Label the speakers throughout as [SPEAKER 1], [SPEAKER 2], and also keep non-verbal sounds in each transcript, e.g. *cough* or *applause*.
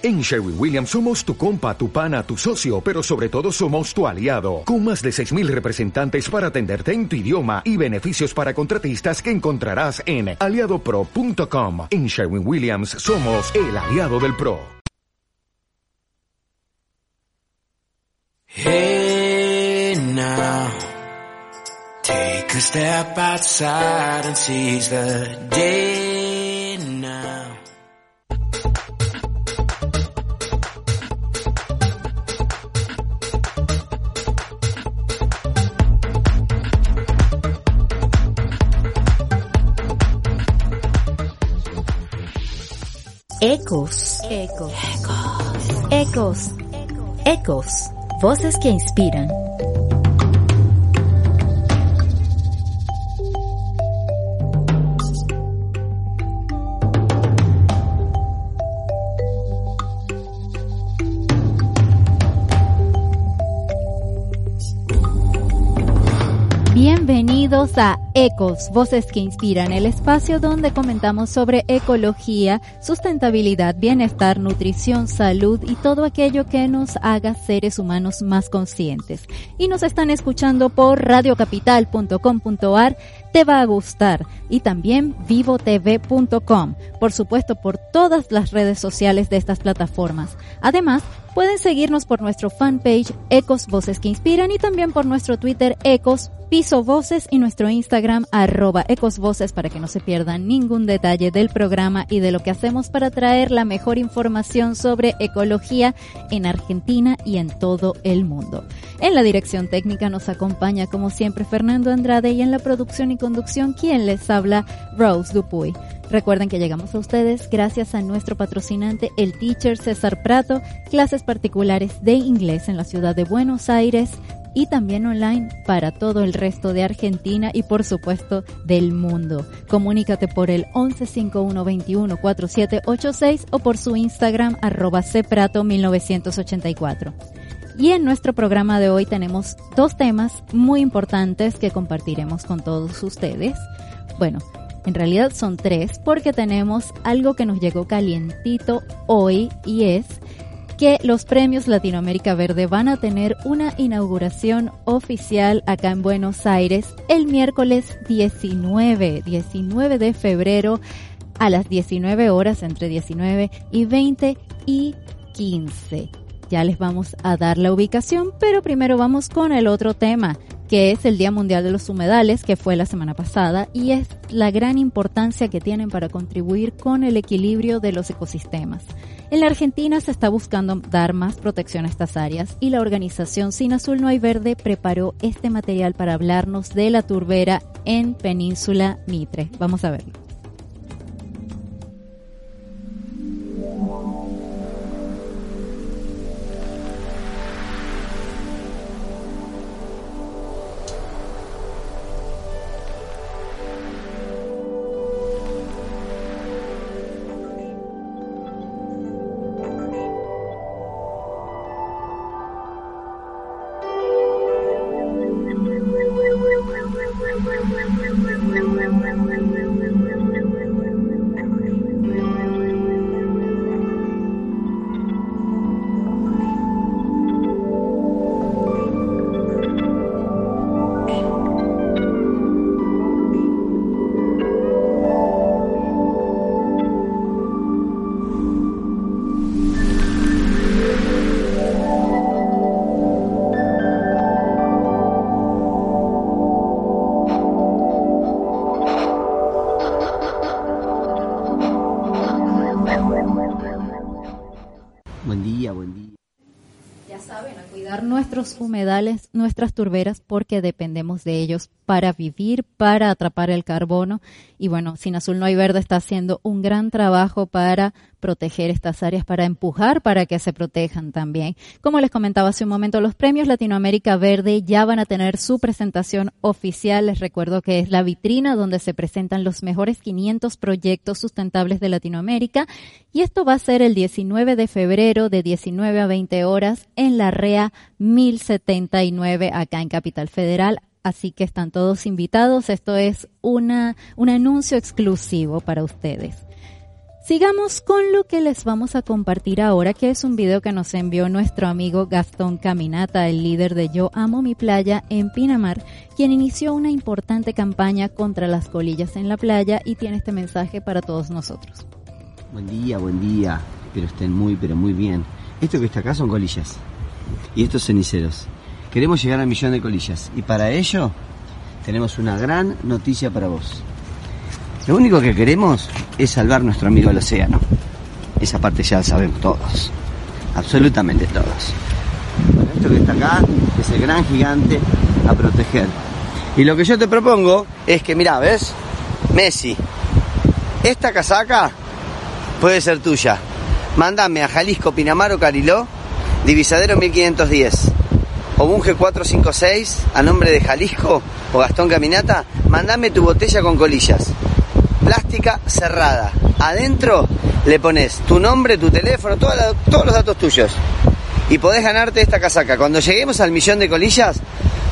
[SPEAKER 1] En Sherwin Williams somos tu compa, tu pana, tu socio, pero sobre todo somos tu aliado, con más de 6.000 representantes para atenderte en tu idioma y beneficios para contratistas que encontrarás en aliadopro.com. En Sherwin Williams somos el aliado del PRO.
[SPEAKER 2] Hey now, take a step outside and seize the day now.
[SPEAKER 3] Ecos. Ecos. Ecos. Ecos. Voces que inspiran. Bienvenidos a Ecos, Voces que Inspiran, el espacio donde comentamos sobre ecología, sustentabilidad, bienestar, nutrición, salud y todo aquello que nos haga seres humanos más conscientes. Y nos están escuchando por radiocapital.com.ar, te va a gustar, y también vivotv.com, por supuesto por todas las redes sociales de estas plataformas. Además, pueden seguirnos por nuestro fanpage Ecos Voces que Inspiran y también por nuestro Twitter Ecos Piso Voces y nuestro Instagram arroba Ecos Voces para que no se pierdan ningún detalle del programa y de lo que hacemos para traer la mejor información sobre ecología en Argentina y en todo el mundo. En la dirección técnica nos acompaña como siempre Fernando Andrade y en la producción y conducción quien les habla Rose Dupuy. Recuerden que llegamos a ustedes gracias a nuestro patrocinante, el teacher César Prato, clases particulares de inglés en la ciudad de Buenos Aires y también online para todo el resto de Argentina y por supuesto del mundo. Comunícate por el 1151214786 o por su Instagram arroba cprato1984. Y en nuestro programa de hoy tenemos dos temas muy importantes que compartiremos con todos ustedes. Bueno, en realidad son tres porque tenemos algo que nos llegó calientito hoy y es que los premios Latinoamérica Verde van a tener una inauguración oficial acá en Buenos Aires el miércoles 19, 19 de febrero a las 19 horas entre 19 y 20 y 15. Ya les vamos a dar la ubicación, pero primero vamos con el otro tema, que es el Día Mundial de los Humedales, que fue la semana pasada, y es la gran importancia que tienen para contribuir con el equilibrio de los ecosistemas. En la Argentina se está buscando dar más protección a estas áreas y la organización Sin Azul No Hay Verde preparó este material para hablarnos de la turbera en Península Mitre. Vamos a verlo. Humedales, nuestras turberas, porque dependemos de ellos para vivir, para atrapar el carbono. Y bueno, Sin Azul No Hay Verde está haciendo un gran trabajo para proteger estas áreas, para empujar para que se protejan también. Como les comentaba hace un momento, los premios Latinoamérica Verde ya van a tener su presentación oficial. Les recuerdo que es la vitrina donde se presentan los mejores 500 proyectos sustentables de Latinoamérica. Y esto va a ser el 19 de febrero de 19 a 20 horas en la REA 1079 acá en Capital Federal así que están todos invitados. Esto es una, un anuncio exclusivo para ustedes. Sigamos con lo que les vamos a compartir ahora, que es un video que nos envió nuestro amigo Gastón Caminata, el líder de Yo Amo Mi Playa en Pinamar, quien inició una importante campaña contra las colillas en la playa y tiene este mensaje para todos nosotros.
[SPEAKER 4] Buen día, buen día. Espero estén muy, pero muy bien. Esto que está acá son colillas. Y estos ceniceros. Queremos llegar al millón de colillas. Y para ello tenemos una gran noticia para vos. Lo único que queremos es salvar nuestro amigo el océano. Esa parte ya la sabemos todos. Absolutamente todos. Bueno, esto que está acá es el gran gigante a proteger. Y lo que yo te propongo es que, mira, ¿ves? Messi, esta casaca puede ser tuya. Mándame a Jalisco, Pinamar o Cariló, divisadero 1510. O Bunge 456, a nombre de Jalisco o Gastón Caminata, mándame tu botella con colillas plástica cerrada. Adentro le pones tu nombre, tu teléfono, todos los datos tuyos. Y podés ganarte esta casaca. Cuando lleguemos al millón de colillas,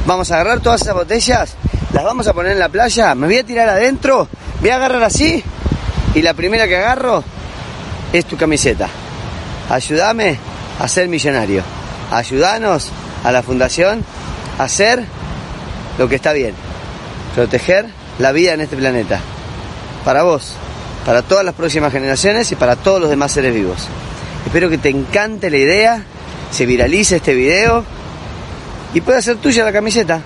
[SPEAKER 4] vamos a agarrar todas esas botellas, las vamos a poner en la playa, me voy a tirar adentro, voy a agarrar así, y la primera que agarro es tu camiseta. Ayúdame a ser millonario. Ayúdanos a la fundación hacer lo que está bien. Proteger la vida en este planeta para vos, para todas las próximas generaciones y para todos los demás seres vivos. Espero que te encante la idea, se viralice este video y pueda ser tuya la camiseta,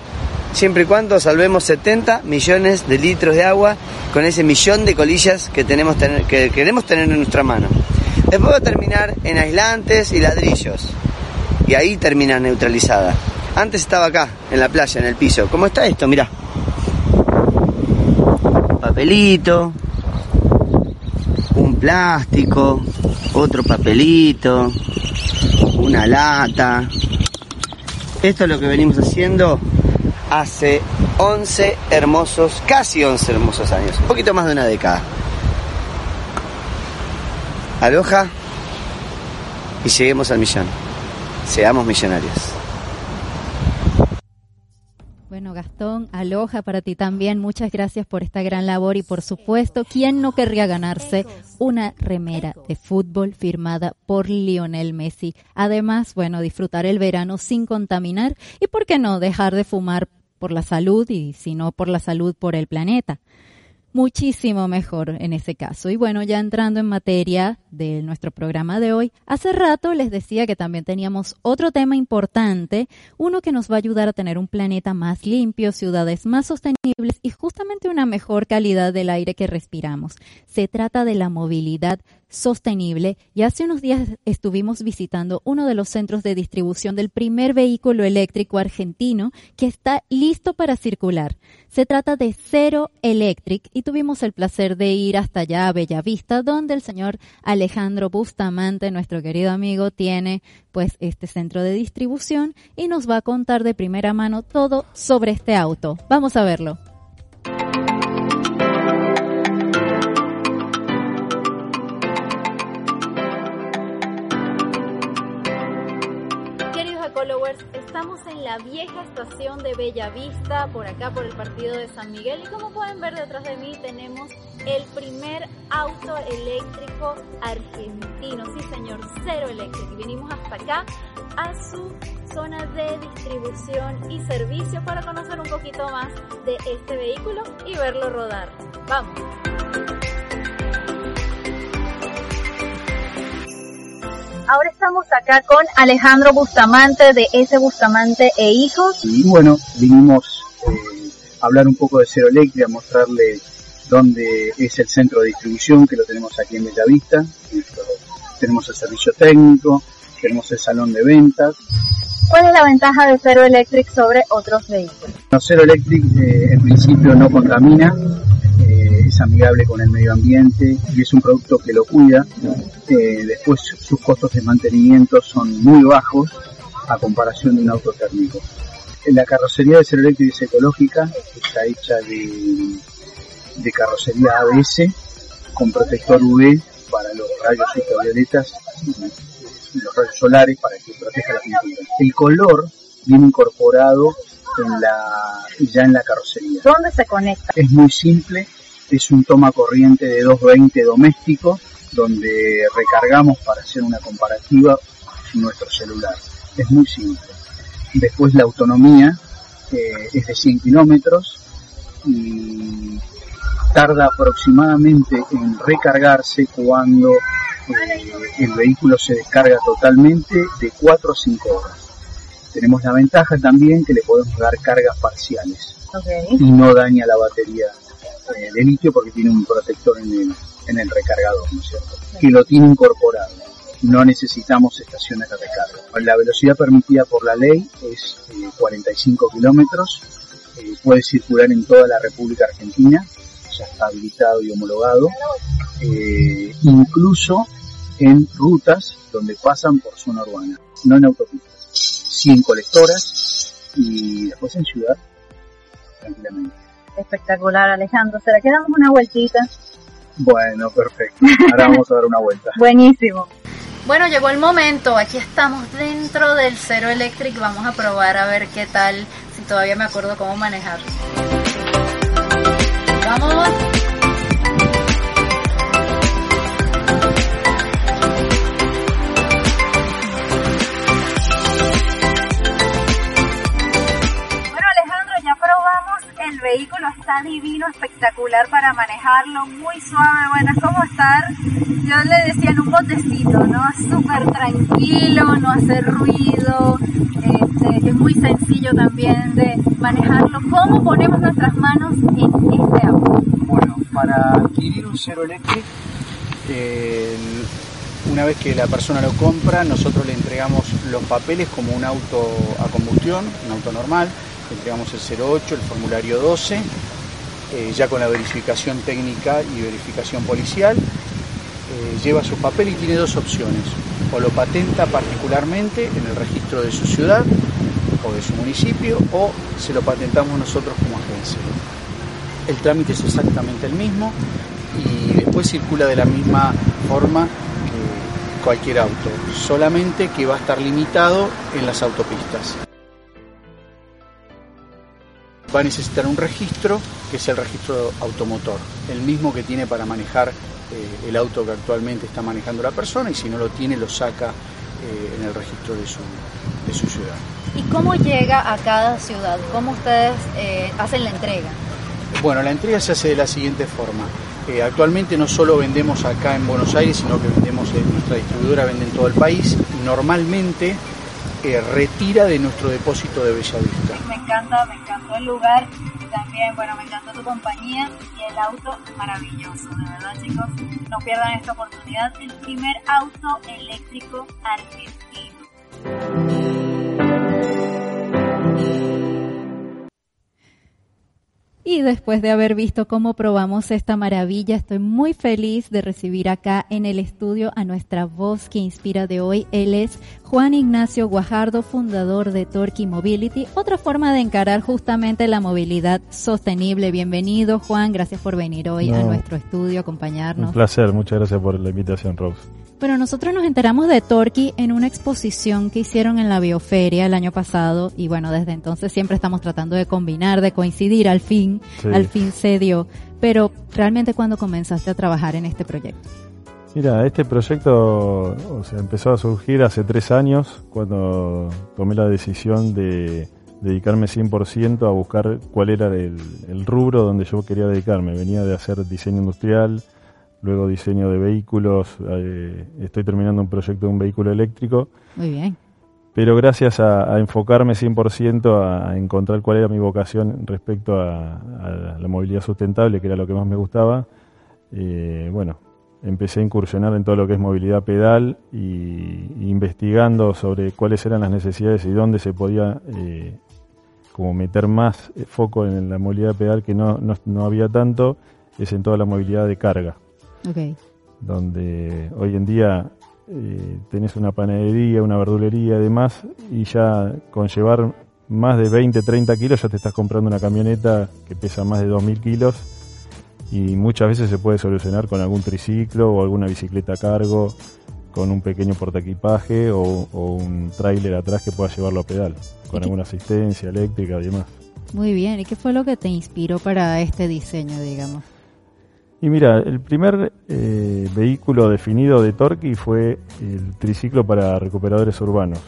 [SPEAKER 4] siempre y cuando salvemos 70 millones de litros de agua con ese millón de colillas que, tenemos que queremos tener en nuestra mano. Después va a terminar en aislantes y ladrillos y ahí termina neutralizada. Antes estaba acá, en la playa, en el piso. ¿Cómo está esto? Mirá papelito, un plástico, otro papelito, una lata. Esto es lo que venimos haciendo hace 11 hermosos, casi 11 hermosos años, un poquito más de una década. Aloja y lleguemos al millón. Seamos millonarios.
[SPEAKER 3] Bueno, Gastón, aloja para ti también. Muchas gracias por esta gran labor y por supuesto, ¿quién no querría ganarse una remera de fútbol firmada por Lionel Messi? Además, bueno, disfrutar el verano sin contaminar y, ¿por qué no, dejar de fumar por la salud y si no por la salud por el planeta? Muchísimo mejor en ese caso. Y bueno, ya entrando en materia de nuestro programa de hoy, hace rato les decía que también teníamos otro tema importante, uno que nos va a ayudar a tener un planeta más limpio, ciudades más sostenibles y justamente una mejor calidad del aire que respiramos. Se trata de la movilidad sostenible y hace unos días estuvimos visitando uno de los centros de distribución del primer vehículo eléctrico argentino que está listo para circular. Se trata de Cero Electric y tuvimos el placer de ir hasta allá a Bellavista donde el señor Alejandro Bustamante, nuestro querido amigo, tiene pues este centro de distribución y nos va a contar de primera mano todo sobre este auto. Vamos a verlo. Estamos en la vieja estación de Bella Vista, por acá por el partido de San Miguel. Y como pueden ver detrás de mí tenemos el primer auto eléctrico argentino. Sí, señor, cero eléctrico. Y venimos hasta acá a su zona de distribución y servicio para conocer un poquito más de este vehículo y verlo rodar. Vamos. Ahora estamos acá con Alejandro Bustamante de ese Bustamante e Hijos.
[SPEAKER 5] Y bueno, vinimos eh, a hablar un poco de Cero Electric, a mostrarle dónde es el centro de distribución, que lo tenemos aquí en Bellavista. Tenemos el servicio técnico, tenemos el salón de ventas.
[SPEAKER 3] ¿Cuál es la ventaja de Cero Electric sobre otros vehículos?
[SPEAKER 5] Cero Electric eh, en principio no contamina, es amigable con el medio ambiente y es un producto que lo cuida. Eh, después sus costos de mantenimiento son muy bajos a comparación de un auto térmico. La carrocería de Cero Eléctrico es ecológica, está hecha de, de carrocería ABS con protector UV para los rayos ultravioletas y los rayos solares para que proteja la pintura. El color viene incorporado en la, ya en la carrocería.
[SPEAKER 3] ¿Dónde se conecta?
[SPEAKER 5] Es muy simple, es un toma corriente de 220 doméstico donde recargamos para hacer una comparativa nuestro celular. Es muy simple. Después la autonomía eh, es de 100 kilómetros y tarda aproximadamente en recargarse cuando eh, el vehículo se descarga totalmente de 4 o 5 horas. Tenemos la ventaja también que le podemos dar cargas parciales y no daña la batería eh, de litio porque tiene un protector en el, en el recargador, ¿no es cierto? Que lo tiene incorporado. No necesitamos estaciones de recarga. La velocidad permitida por la ley es 45 eh, kilómetros. Eh, puede circular en toda la República Argentina. Ya está habilitado y homologado. incluso en rutas donde pasan por zona urbana, no en autopistas. Sí en colectoras y después en ciudad, tranquilamente.
[SPEAKER 6] Espectacular, Alejandro. ¿Será que damos una vueltita?
[SPEAKER 5] Bueno, perfecto. Ahora vamos a dar una vuelta. *laughs*
[SPEAKER 6] Buenísimo.
[SPEAKER 3] Bueno, llegó el momento. Aquí estamos dentro del Cero Electric. Vamos a probar a ver qué tal, si todavía me acuerdo cómo manejarlo. Vamos.
[SPEAKER 6] Vehículo está divino, espectacular para manejarlo, muy suave, bueno, es como estar, yo le decía en un botecito, ¿no? Súper tranquilo, no hace ruido, este, es muy sencillo también de manejarlo. ¿Cómo ponemos nuestras manos en este auto?
[SPEAKER 5] Bueno, para adquirir un Cero Electric, una vez que la persona lo compra, nosotros le entregamos los papeles como un auto a combustión, un auto normal, entregamos el 08, el formulario 12, eh, ya con la verificación técnica y verificación policial. Eh, lleva su papel y tiene dos opciones. O lo patenta particularmente en el registro de su ciudad o de su municipio o se lo patentamos nosotros como agencia. El trámite es exactamente el mismo y después circula de la misma forma que cualquier auto, solamente que va a estar limitado en las autopistas va a necesitar un registro que es el registro automotor, el mismo que tiene para manejar eh, el auto que actualmente está manejando la persona y si no lo tiene lo saca eh, en el registro de su, de su ciudad.
[SPEAKER 3] ¿Y cómo llega a cada ciudad? ¿Cómo ustedes eh, hacen la entrega?
[SPEAKER 5] Bueno, la entrega se hace de la siguiente forma. actualmente no solo vendemos acá en Buenos Aires, sino que vendemos en nuestra distribuidora, vende en todo el país. Normalmente retira de nuestro depósito de Bellavista.
[SPEAKER 6] Encanta, me encantó el lugar y también, bueno, me encantó tu compañía y el auto maravilloso, de verdad chicos, no pierdan esta oportunidad, el primer auto eléctrico argentino.
[SPEAKER 3] Y después de haber visto cómo probamos esta maravilla, estoy muy feliz de recibir acá en el estudio a nuestra voz que inspira de hoy. Él es Juan Ignacio Guajardo, fundador de Torque Mobility, otra forma de encarar justamente la movilidad sostenible. Bienvenido, Juan, gracias por venir hoy a nuestro estudio, acompañarnos.
[SPEAKER 7] Un placer, muchas gracias por la invitación, Rose.
[SPEAKER 3] Bueno, nosotros nos enteramos de Torquay en una exposición que hicieron en la Bioferia el año pasado y bueno, desde entonces siempre estamos tratando de combinar, de coincidir, al fin, al fin se dio. Pero realmente cuando comenzaste a trabajar en este proyecto?
[SPEAKER 7] Mira, este proyecto o sea, empezó a surgir hace tres años cuando tomé la decisión de dedicarme 100% a buscar cuál era el, el rubro donde yo quería dedicarme. Venía de hacer diseño industrial, luego diseño de vehículos, eh, estoy terminando un proyecto de un vehículo eléctrico.
[SPEAKER 3] Muy bien.
[SPEAKER 7] Pero gracias a, enfocarme 100% a, encontrar cuál era mi vocación respecto a, la movilidad sustentable, que era lo que más me gustaba, eh, bueno, empecé a incursionar en todo lo que es movilidad pedal y, investigando sobre cuáles eran las necesidades y dónde se podía eh, como meter más foco en la movilidad pedal que no, no, no había tanto, es en toda la movilidad de carga. Donde hoy en día eh, tenés una panadería, una verdulería y demás, y ya con llevar más de 20, 30 kilos ya te estás comprando una camioneta que pesa más de 2.000 kilos y muchas veces se puede solucionar con algún triciclo o alguna bicicleta a cargo, con un pequeño portaequipaje o, o un tráiler atrás que pueda llevarlo a pedal, con alguna asistencia eléctrica y demás.
[SPEAKER 3] Muy bien, ¿y qué fue lo que te inspiró para este diseño, digamos?
[SPEAKER 7] Y mira, el primer eh, vehículo definido de Torqui fue el triciclo para recuperadores urbanos.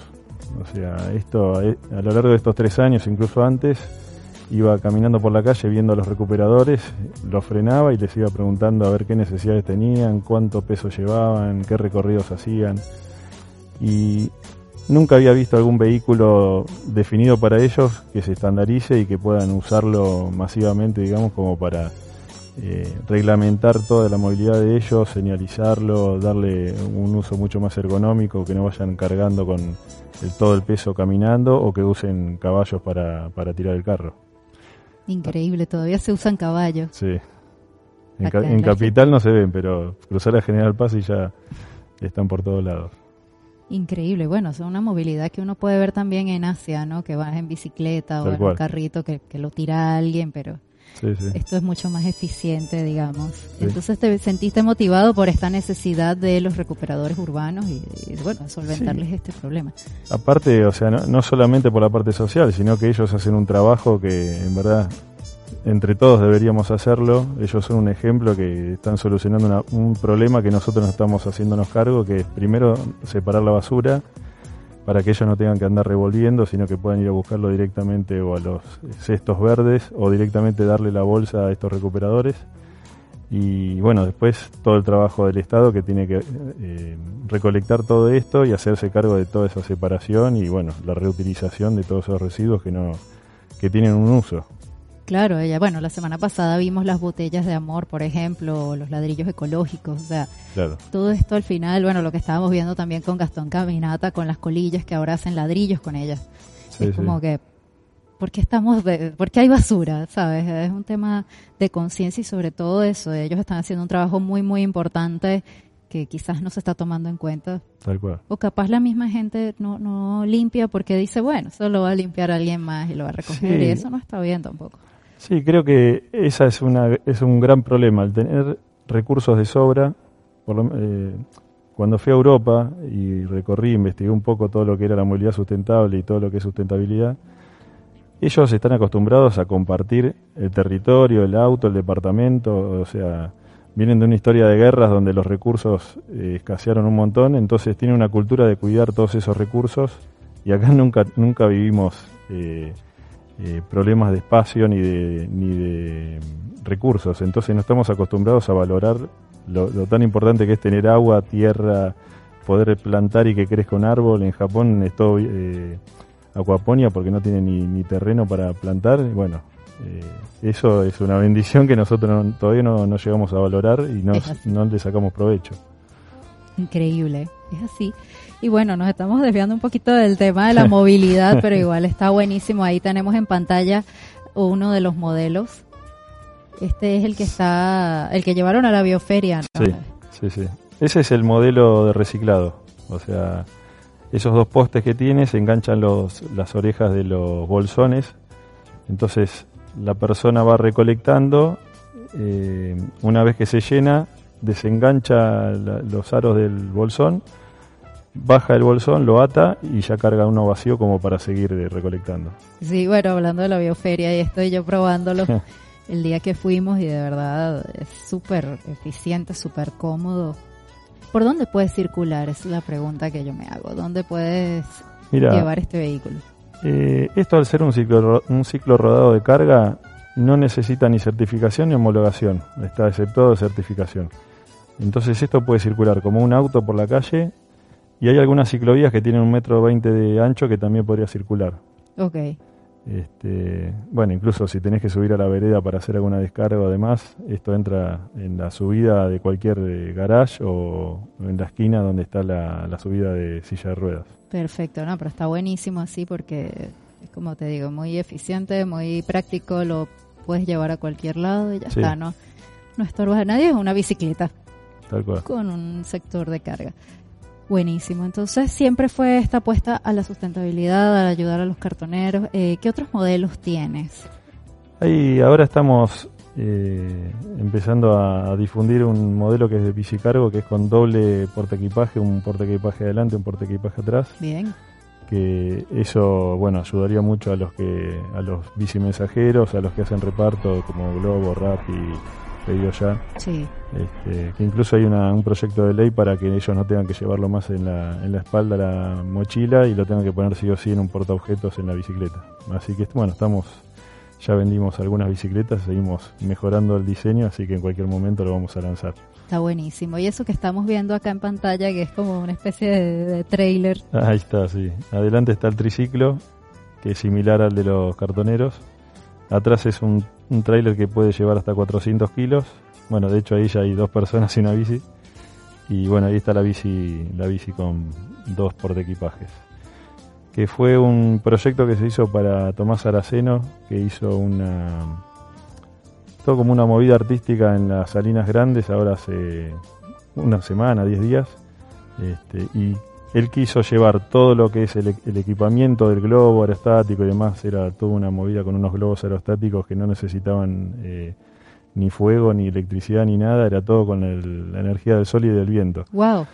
[SPEAKER 7] O sea, esto eh, a lo largo de estos tres años, incluso antes, iba caminando por la calle viendo a los recuperadores, los frenaba y les iba preguntando a ver qué necesidades tenían, cuánto peso llevaban, qué recorridos hacían. Y nunca había visto algún vehículo definido para ellos que se estandarice y que puedan usarlo masivamente, digamos, como para eh, reglamentar toda la movilidad de ellos, señalizarlo, darle un uso mucho más ergonómico, que no vayan cargando con todo el peso caminando o que usen caballos para, para tirar el carro.
[SPEAKER 3] Increíble, todavía se usan caballos.
[SPEAKER 7] Sí. En, Capital no se ven, pero cruzar a General Paz y ya están por todos lados.
[SPEAKER 3] Increíble, bueno, es una movilidad que uno puede ver también en Asia, ¿no? Que vas en bicicleta o en un carrito que, que lo tira alguien, pero esto es mucho más eficiente, digamos. Entonces te sentiste motivado por esta necesidad de los recuperadores urbanos y, bueno, solventarles este problema.
[SPEAKER 7] Aparte, o sea, no, solamente por la parte social, sino que ellos hacen un trabajo que en verdad entre todos deberíamos hacerlo. Ellos son un ejemplo que están solucionando un problema que nosotros no estamos haciéndonos cargo, que es primero separar la basura para que ellos no tengan que andar revolviendo, sino que puedan ir a buscarlo directamente o a los cestos verdes o directamente darle la bolsa a estos recuperadores. Y bueno, después todo el trabajo del Estado que tiene que eh, recolectar todo esto y hacerse cargo de toda esa separación y bueno, la reutilización de todos esos residuos que no que tienen un uso.
[SPEAKER 3] Claro, ella, bueno, la semana pasada vimos las botellas de amor, por ejemplo, los ladrillos ecológicos, o sea, todo esto al final, bueno, lo que estábamos viendo también con Gastón Caminata, con las colillas que ahora hacen ladrillos con ellas. es como que, ¿por qué estamos, por qué hay basura? ¿Sabes? Es un tema de conciencia y sobre todo eso, ellos están haciendo un trabajo muy, muy importante que quizás no se está tomando en cuenta.
[SPEAKER 7] Tal cual.
[SPEAKER 3] O capaz la misma gente no, no limpia porque dice, bueno, solo va a limpiar alguien más y lo va a recoger y eso no está bien tampoco.
[SPEAKER 7] Sí, creo que esa es una es un gran problema, el tener recursos de sobra. Eh, cuando fui a Europa y recorrí, investigué un poco todo lo que era la movilidad sustentable y todo lo que es sustentabilidad, ellos están acostumbrados a compartir el territorio, el auto, el departamento, o sea, vienen de una historia de guerras donde los recursos eh, escasearon un montón, entonces tienen una cultura de cuidar todos esos recursos y acá nunca nunca vivimos eh, eh, problemas de espacio ni de, ni de recursos. Entonces no estamos acostumbrados a valorar lo, tan importante que es tener agua, tierra, poder plantar y que crezca un árbol. En Japón es todo eh, acuaponia porque no tiene ni, ni terreno para plantar. Bueno, eh, eso es una *laughs* bendición que nosotros todavía no, no, llegamos a valorar y no, no le sacamos provecho.
[SPEAKER 3] Increíble, es así. Y bueno, nos estamos desviando un poquito del tema de la *laughs* movilidad, pero igual está buenísimo. Ahí tenemos en pantalla uno de los modelos. Este es el que está, el que llevaron a la bioferia.
[SPEAKER 7] Sí, sí, sí. Ese es el modelo de reciclado. O sea, esos dos postes que tiene se enganchan los, las orejas de los bolsones. Entonces la persona va recolectando. Eh, una vez que se llena, desengancha los aros del bolsón baja el bolsón, lo ata y ya carga uno vacío como para seguir recolectando.
[SPEAKER 3] Sí, bueno, hablando de la bioferia y estoy yo probándolo *laughs* el día que fuimos y de verdad es súper eficiente, súper cómodo. ¿Por dónde puedes circular? Es la pregunta que yo me hago. ¿Dónde puedes llevar este vehículo?
[SPEAKER 7] Eh, esto al ser un ciclo, un ciclo rodado de carga no necesita ni certificación ni homologación, está exceptuado de certificación. Entonces esto puede circular como un auto por la calle y hay algunas ciclovías que tienen un metro veinte de ancho que también podría circular.
[SPEAKER 3] Ok.
[SPEAKER 7] Este, bueno, incluso si tenés que subir a la vereda para hacer alguna descarga además, esto entra en la subida de cualquier eh, garage o en la esquina donde está la, la subida de silla de ruedas.
[SPEAKER 3] Perfecto, no, pero está buenísimo así porque es como te digo, muy eficiente, muy práctico, lo puedes llevar a cualquier lado y ya está, ¿no? No estorbas a nadie, es una bicicleta.
[SPEAKER 7] Tal cual.
[SPEAKER 3] Con un sector de carga. Buenísimo. Entonces siempre fue esta apuesta a la sustentabilidad, a ayudar a los cartoneros. Eh, ¿Qué otros modelos tienes?
[SPEAKER 7] Ahí ahora estamos eh, empezando a, difundir un modelo que es de bicicargo, que es con doble porta equipaje, un porta equipaje adelante, un porta equipaje atrás.
[SPEAKER 3] Bien.
[SPEAKER 7] Que eso, bueno, ayudaría mucho a los que, a los bicimensajeros, a los que hacen reparto como Globo, Rappi, pedido ya.
[SPEAKER 3] Sí.
[SPEAKER 7] Este, que incluso hay una, un proyecto de ley para que ellos no tengan que llevarlo más en la, en la espalda la mochila y lo tengan que poner sí o sí en un portaobjetos en la bicicleta. Así que bueno, estamos ya vendimos algunas bicicletas, seguimos mejorando el diseño, así que en cualquier momento lo vamos a lanzar.
[SPEAKER 3] Está buenísimo. Y eso que estamos viendo acá en pantalla, que es como una especie de, de trailer.
[SPEAKER 7] Ahí está, sí. Adelante está el triciclo, que es similar al de los cartoneros. Atrás es un, un trailer que puede llevar hasta 400 kilos. Bueno, de hecho ahí ya hay dos personas y una bici. Y bueno, ahí está la bici, la bici con dos portaequipajes. Que fue un proyecto que se hizo para Tomás Araceno, que hizo una todo como una movida artística en las Salinas Grandes, ahora hace una semana, 10 días. Este, y él quiso llevar todo lo que es el, el, equipamiento del globo aerostático y demás, era toda una movida con unos globos aerostáticos que no necesitaban eh, ni fuego, ni electricidad, ni nada, era todo con el, la energía del sol y del viento.
[SPEAKER 3] Wow.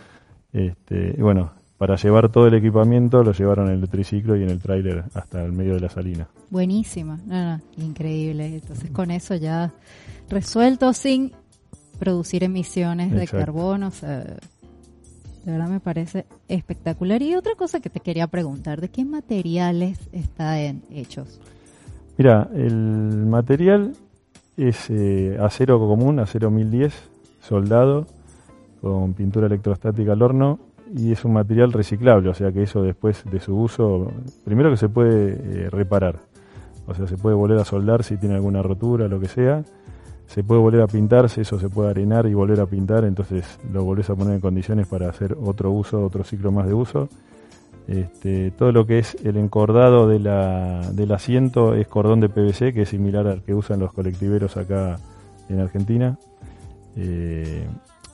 [SPEAKER 7] Este, y bueno, para llevar todo el equipamiento lo llevaron en el triciclo y en el tráiler hasta el medio de la salina.
[SPEAKER 3] Buenísima, no, no, increíble. Entonces con eso ya resuelto sin producir emisiones Exacto. de carbono, o sea, de verdad me parece espectacular. Y otra cosa que te quería preguntar, ¿de qué materiales están hechos?
[SPEAKER 7] Mira, el material es eh, acero común, acero 1010, soldado, con pintura electrostática al horno y es un material reciclable, o sea que eso después de su uso, primero que se puede eh, reparar, o sea, se puede volver a soldar si tiene alguna rotura, lo que sea, se puede volver a pintarse, eso se puede arenar y volver a pintar, entonces lo volvés a poner en condiciones para hacer otro uso, otro ciclo más de uso. Este, todo lo que es el encordado de la, del asiento es cordón de PVC, que es similar al que usan los colectiveros acá en Argentina. Eh,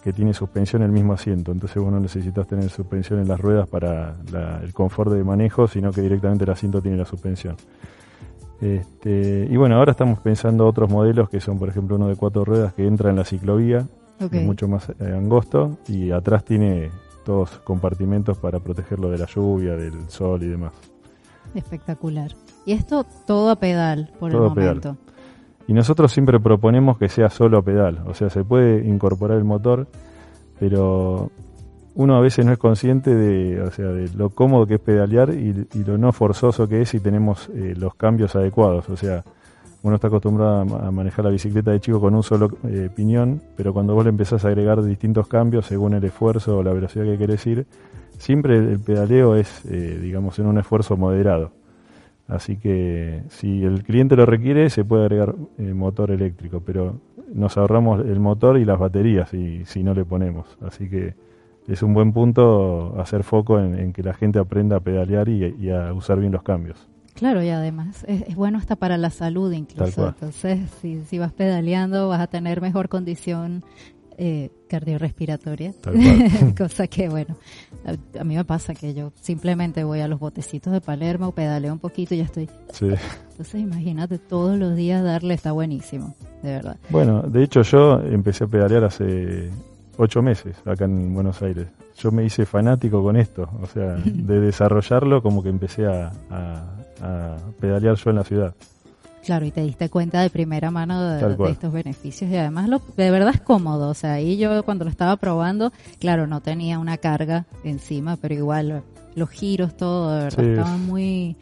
[SPEAKER 7] que tiene suspensión en el mismo asiento, entonces vos no necesitas tener suspensión en las ruedas para la, el confort de manejo, sino que directamente el asiento tiene la suspensión. Este, y bueno, ahora estamos pensando otros modelos que son, por ejemplo, uno de cuatro ruedas que entra en la ciclovía, okay. que es mucho más eh, angosto, y atrás tiene todos compartimentos para protegerlo de la lluvia, del sol y demás.
[SPEAKER 3] Espectacular. Y esto todo a pedal por
[SPEAKER 7] todo
[SPEAKER 3] el momento.
[SPEAKER 7] Pedal. Y nosotros siempre proponemos que sea solo a pedal, o sea, se puede incorporar el motor, pero uno a veces no es consciente de, o sea, de lo cómodo que es pedalear y, y lo no forzoso que es si tenemos eh, los cambios adecuados. O sea, uno está acostumbrado a, manejar la bicicleta de chico con un solo eh, piñón, pero cuando vos le empezás a agregar distintos cambios según el esfuerzo o la velocidad que querés ir, siempre el pedaleo es, eh, digamos, en un esfuerzo moderado. Así que si el cliente lo requiere, se puede agregar eh, motor eléctrico, pero nos ahorramos el motor y las baterías si, no le ponemos. Así que es un buen punto hacer foco en, que la gente aprenda a pedalear y, a usar bien los cambios.
[SPEAKER 3] Claro, y además es, es, bueno hasta para la salud incluso. Entonces, si, si vas pedaleando, vas a tener mejor condición eh, cardiorrespiratoria, *laughs* cosa que bueno, a, a, mí me pasa que yo simplemente voy a los botecitos de Palermo, pedaleo un poquito y ya estoy.
[SPEAKER 7] Sí.
[SPEAKER 3] Entonces imagínate todos los días darle, está buenísimo, de verdad.
[SPEAKER 7] Bueno, de hecho yo empecé a pedalear hace ocho meses acá en Buenos Aires. Yo me hice fanático con esto, o sea, *laughs* de desarrollarlo como que empecé a, a, a pedalear yo en la ciudad.
[SPEAKER 3] Claro, y te diste cuenta de primera mano de, de, estos beneficios y además lo, de verdad es cómodo, o sea, ahí yo cuando lo estaba probando, claro, no tenía una carga encima, pero igual los giros, todo, de verdad, sí, estaba muy,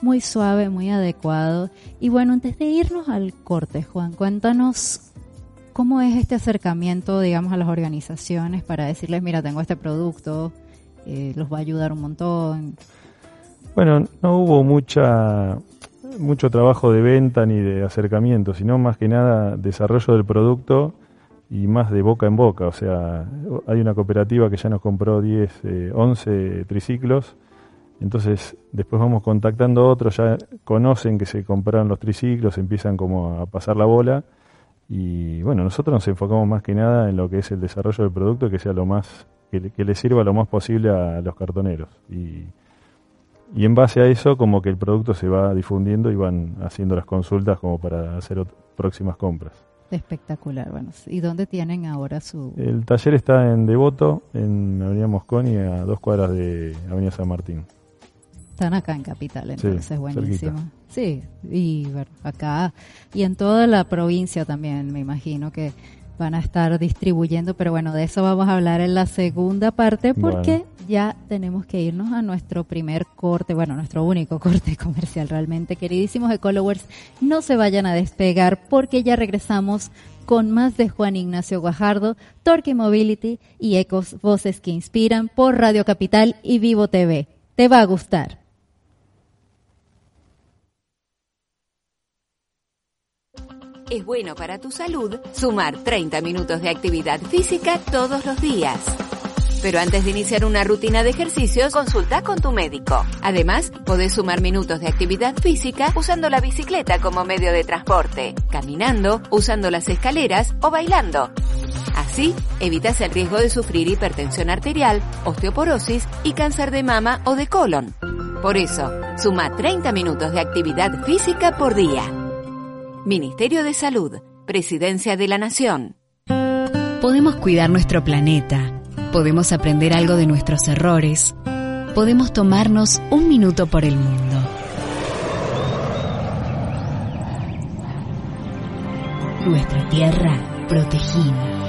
[SPEAKER 3] muy suave, muy adecuado. Y bueno, antes de irnos al corte, Juan, cuéntanos cómo es este acercamiento, digamos, a las organizaciones para decirles, mira, tengo este producto, eh, los va a ayudar un montón.
[SPEAKER 7] Bueno, no hubo mucha mucho trabajo de venta ni de acercamiento, sino más que nada desarrollo del producto y más de boca en boca. O sea, hay una cooperativa que ya nos compró 10, eh, 11 triciclos. Entonces, después vamos contactando a otros, ya conocen que se compraron los triciclos, empiezan como a pasar la bola. Y bueno, nosotros nos enfocamos más que nada en lo que es el desarrollo del producto, que sea lo más, que, que le sirva lo más posible a los cartoneros. Y, y en base a eso como que el producto se va difundiendo y van haciendo las consultas como para hacer próximas compras.
[SPEAKER 3] Espectacular, bueno, ¿y dónde tienen ahora su...?
[SPEAKER 7] El taller está en Devoto, en Avenida Mosconi, a dos cuadras de Avenida San Martín.
[SPEAKER 3] Están acá en Capital, entonces
[SPEAKER 7] Sí,
[SPEAKER 3] buenísimo. Sí, y bueno, acá y en toda la provincia también, me imagino que van a estar distribuyendo, pero bueno, de eso vamos a hablar en la segunda parte porque ya tenemos que irnos a nuestro primer corte, bueno, nuestro único *laughs* corte comercial realmente. Queridísimos Ecolowers, no se vayan a despegar porque ya regresamos con más de Juan Ignacio Guajardo, Torque Mobility y Ecos Voces que Inspiran por Radio Capital y Vivo TV. Te va a gustar.
[SPEAKER 8] Es bueno para tu salud sumar 30 minutos de actividad física todos los días. Pero antes de iniciar una rutina de ejercicios, consulta con tu médico. Además, podés sumar minutos de actividad física usando la bicicleta como medio de transporte, caminando, usando las escaleras o bailando. Así, evitas el riesgo de sufrir hipertensión arterial, osteoporosis y cáncer de mama o de colon. Por eso, suma 30 minutos de actividad física por día. Ministerio de Salud, Presidencia de la Nación.
[SPEAKER 9] Podemos cuidar nuestro planeta, podemos aprender algo de nuestros errores, podemos tomarnos un minuto por el mundo. Nuestra tierra protegida.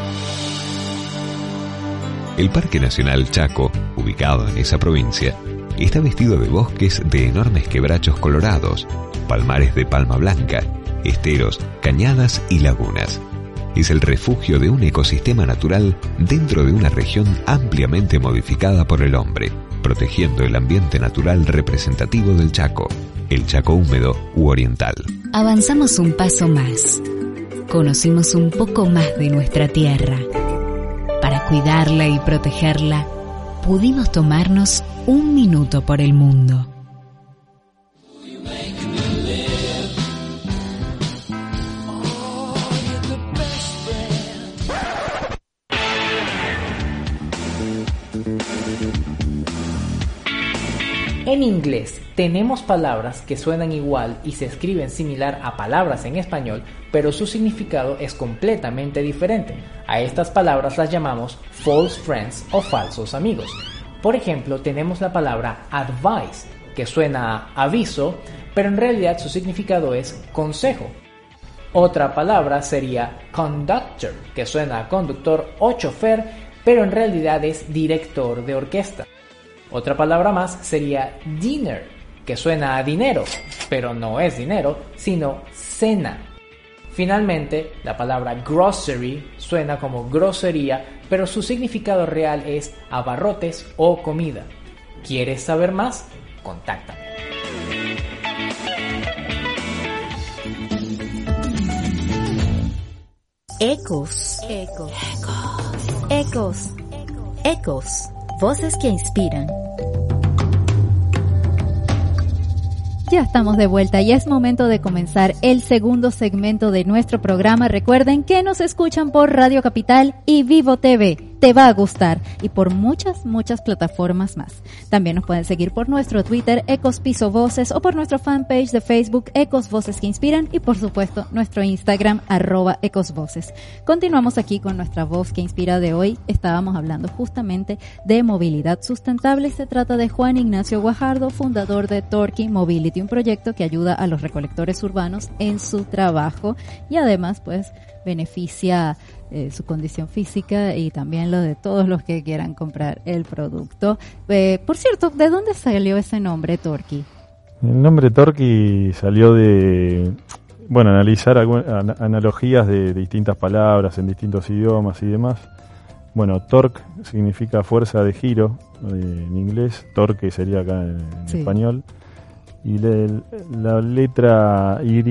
[SPEAKER 10] El Parque Nacional Chaco, ubicado en esa provincia, está vestido de bosques de enormes quebrachos colorados, palmares de palma blanca, esteros, cañadas y lagunas. Es el refugio de un ecosistema natural dentro de una región ampliamente modificada por el hombre, protegiendo el ambiente natural representativo del Chaco, el Chaco húmedo u oriental.
[SPEAKER 9] Avanzamos un paso más. Conocimos un poco más de nuestra tierra. Para cuidarla y protegerla, pudimos tomarnos un minuto por el mundo.
[SPEAKER 11] En inglés tenemos palabras que suenan igual y se escriben similar a palabras en español, pero su significado es completamente diferente. A estas palabras las llamamos false friends o falsos amigos. Por ejemplo, tenemos la palabra advice, que suena a aviso, pero en realidad su significado es consejo. Otra palabra sería conductor, que suena a conductor o chofer, pero en realidad es director de orquesta. Otra palabra más sería dinner, que suena a dinero, pero no es dinero, sino cena. Finalmente, la palabra grocery suena como grosería, pero su significado real es abarrotes o comida. ¿Quieres saber más? Contáctame.
[SPEAKER 3] Ecos. Ecos. Ecos. Ecos. Voces que inspiran. Ya estamos de vuelta y es momento de comenzar el segundo segmento de nuestro programa. Recuerden que nos escuchan por Radio Capital y Vivo TV. Te va a gustar y por muchas, muchas plataformas más. También nos pueden seguir por nuestro Twitter Ecos Voces o por nuestro fanpage de Facebook Ecos que Inspiran y por supuesto nuestro Instagram arroba Ecos Voces. Continuamos aquí con nuestra voz que inspira de hoy. Estábamos hablando justamente de movilidad sustentable. Se trata de Juan Ignacio Guajardo, fundador de Torquay Mobility, un proyecto que ayuda a los recolectores urbanos en su trabajo y además pues beneficia eh, su condición física y también lo de todos los que quieran comprar el producto. Eh, por cierto, ¿de dónde salió ese nombre, Torqui?
[SPEAKER 7] El nombre Torqui salió de, bueno, analizar an analogías de, de, distintas palabras en distintos idiomas y demás. Bueno, torque significa fuerza de giro eh, en inglés, torque sería acá en, español. Y le, la letra Y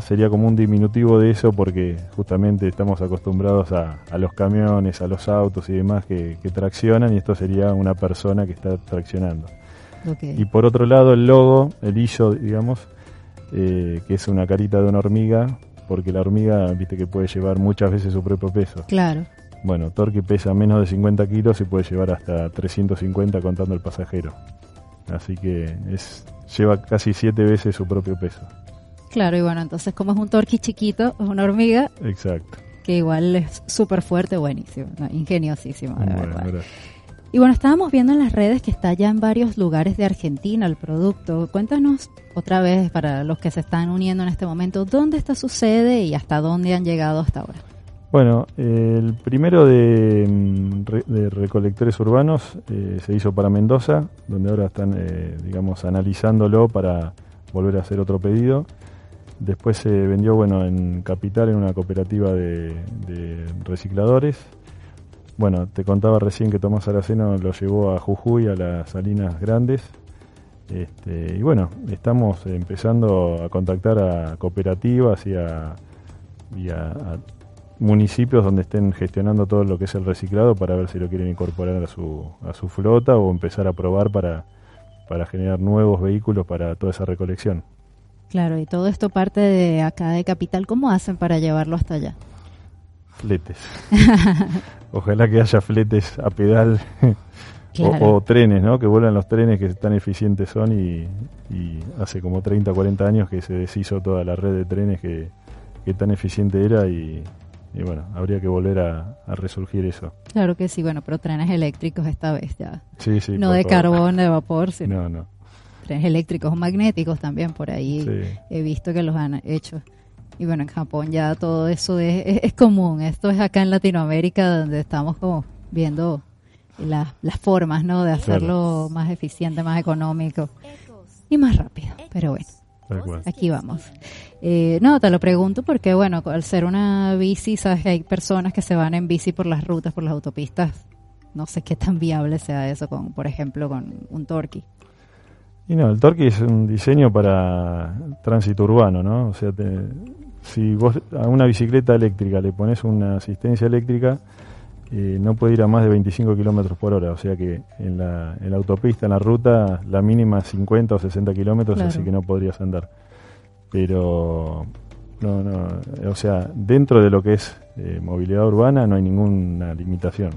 [SPEAKER 7] sería como un diminutivo de eso porque justamente estamos acostumbrados a, a los camiones, a los autos y demás que, que, traccionan y esto sería una persona que está traccionando.
[SPEAKER 3] Okay.
[SPEAKER 7] Y por otro lado el logo, el hillo, digamos, eh, que es una carita de una hormiga, porque la hormiga, viste que puede llevar muchas veces su propio peso.
[SPEAKER 3] Claro.
[SPEAKER 7] Bueno, Torque pesa menos de 50 kilos y puede llevar hasta 350 contando el pasajero. Así que es lleva casi siete veces su propio peso.
[SPEAKER 3] Claro, y bueno, entonces como es un torqui chiquito, es una hormiga.
[SPEAKER 7] Exacto.
[SPEAKER 3] Que igual es súper fuerte, buenísimo, no, ingeniosísimo, de
[SPEAKER 7] bueno,
[SPEAKER 3] verdad.
[SPEAKER 7] Gracias.
[SPEAKER 3] Y bueno, estábamos viendo en las redes que está ya en varios lugares de Argentina el producto. Cuéntanos otra vez para los que se están uniendo en este momento, ¿dónde está su sede y hasta dónde han llegado hasta ahora?
[SPEAKER 7] Bueno, el primero de, mm, recolectores urbanos eh, se hizo para Mendoza, donde ahora están, eh, digamos, analizándolo para volver a hacer otro pedido. Después se vendió, bueno, en Capital, en una cooperativa de, recicladores. Bueno, te contaba recién que Tomás Araceno lo llevó a Jujuy, a las Salinas Grandes. Este, y bueno, estamos empezando a contactar a cooperativas y a municipios donde estén gestionando todo lo que es el reciclado para ver si lo quieren incorporar a su, a su flota o empezar a probar para, para generar nuevos vehículos para toda esa recolección.
[SPEAKER 3] Claro, y todo esto parte de acá de Capital. ¿Cómo hacen para llevarlo hasta allá?
[SPEAKER 7] Fletes. *laughs* Ojalá que haya fletes a pedal *laughs* o, trenes, ¿no? Que vuelan los trenes que tan eficientes son y, y, hace como 30, 40 años que se deshizo toda la red de trenes que, que tan eficiente era y, y bueno, habría que volver a, resurgir eso.
[SPEAKER 3] Claro que sí, bueno, pero trenes eléctricos esta vez ya.
[SPEAKER 7] Sí, sí.
[SPEAKER 3] No de carbón, de vapor, sino
[SPEAKER 7] no, no.
[SPEAKER 3] trenes eléctricos o magnéticos también por ahí he visto que los han hecho. Y bueno, en Japón ya todo eso es, es, común. Esto es acá en Latinoamérica donde estamos como viendo las formas, ¿no? De hacerlo más eficiente, más económico y más rápido. Pero bueno. Aquí vamos. Eh, no, te lo pregunto porque, bueno, al ser una bici, sabes que hay personas que se van en bici por las rutas, por las autopistas. No sé qué tan viable sea eso, con, por ejemplo, con un Torque.
[SPEAKER 7] Y no, el Torque es un diseño para tránsito urbano, ¿no? O sea, si vos a una bicicleta eléctrica le pones una asistencia eléctrica, eh, no puede ir a más de 25 kilómetros por hora. O sea que en la, en la, autopista, en la ruta, la mínima es 50 o 60 kilómetros, así que no podrías andar. Pero, no, no, o sea, dentro de lo que es eh, movilidad urbana no hay ninguna limitación.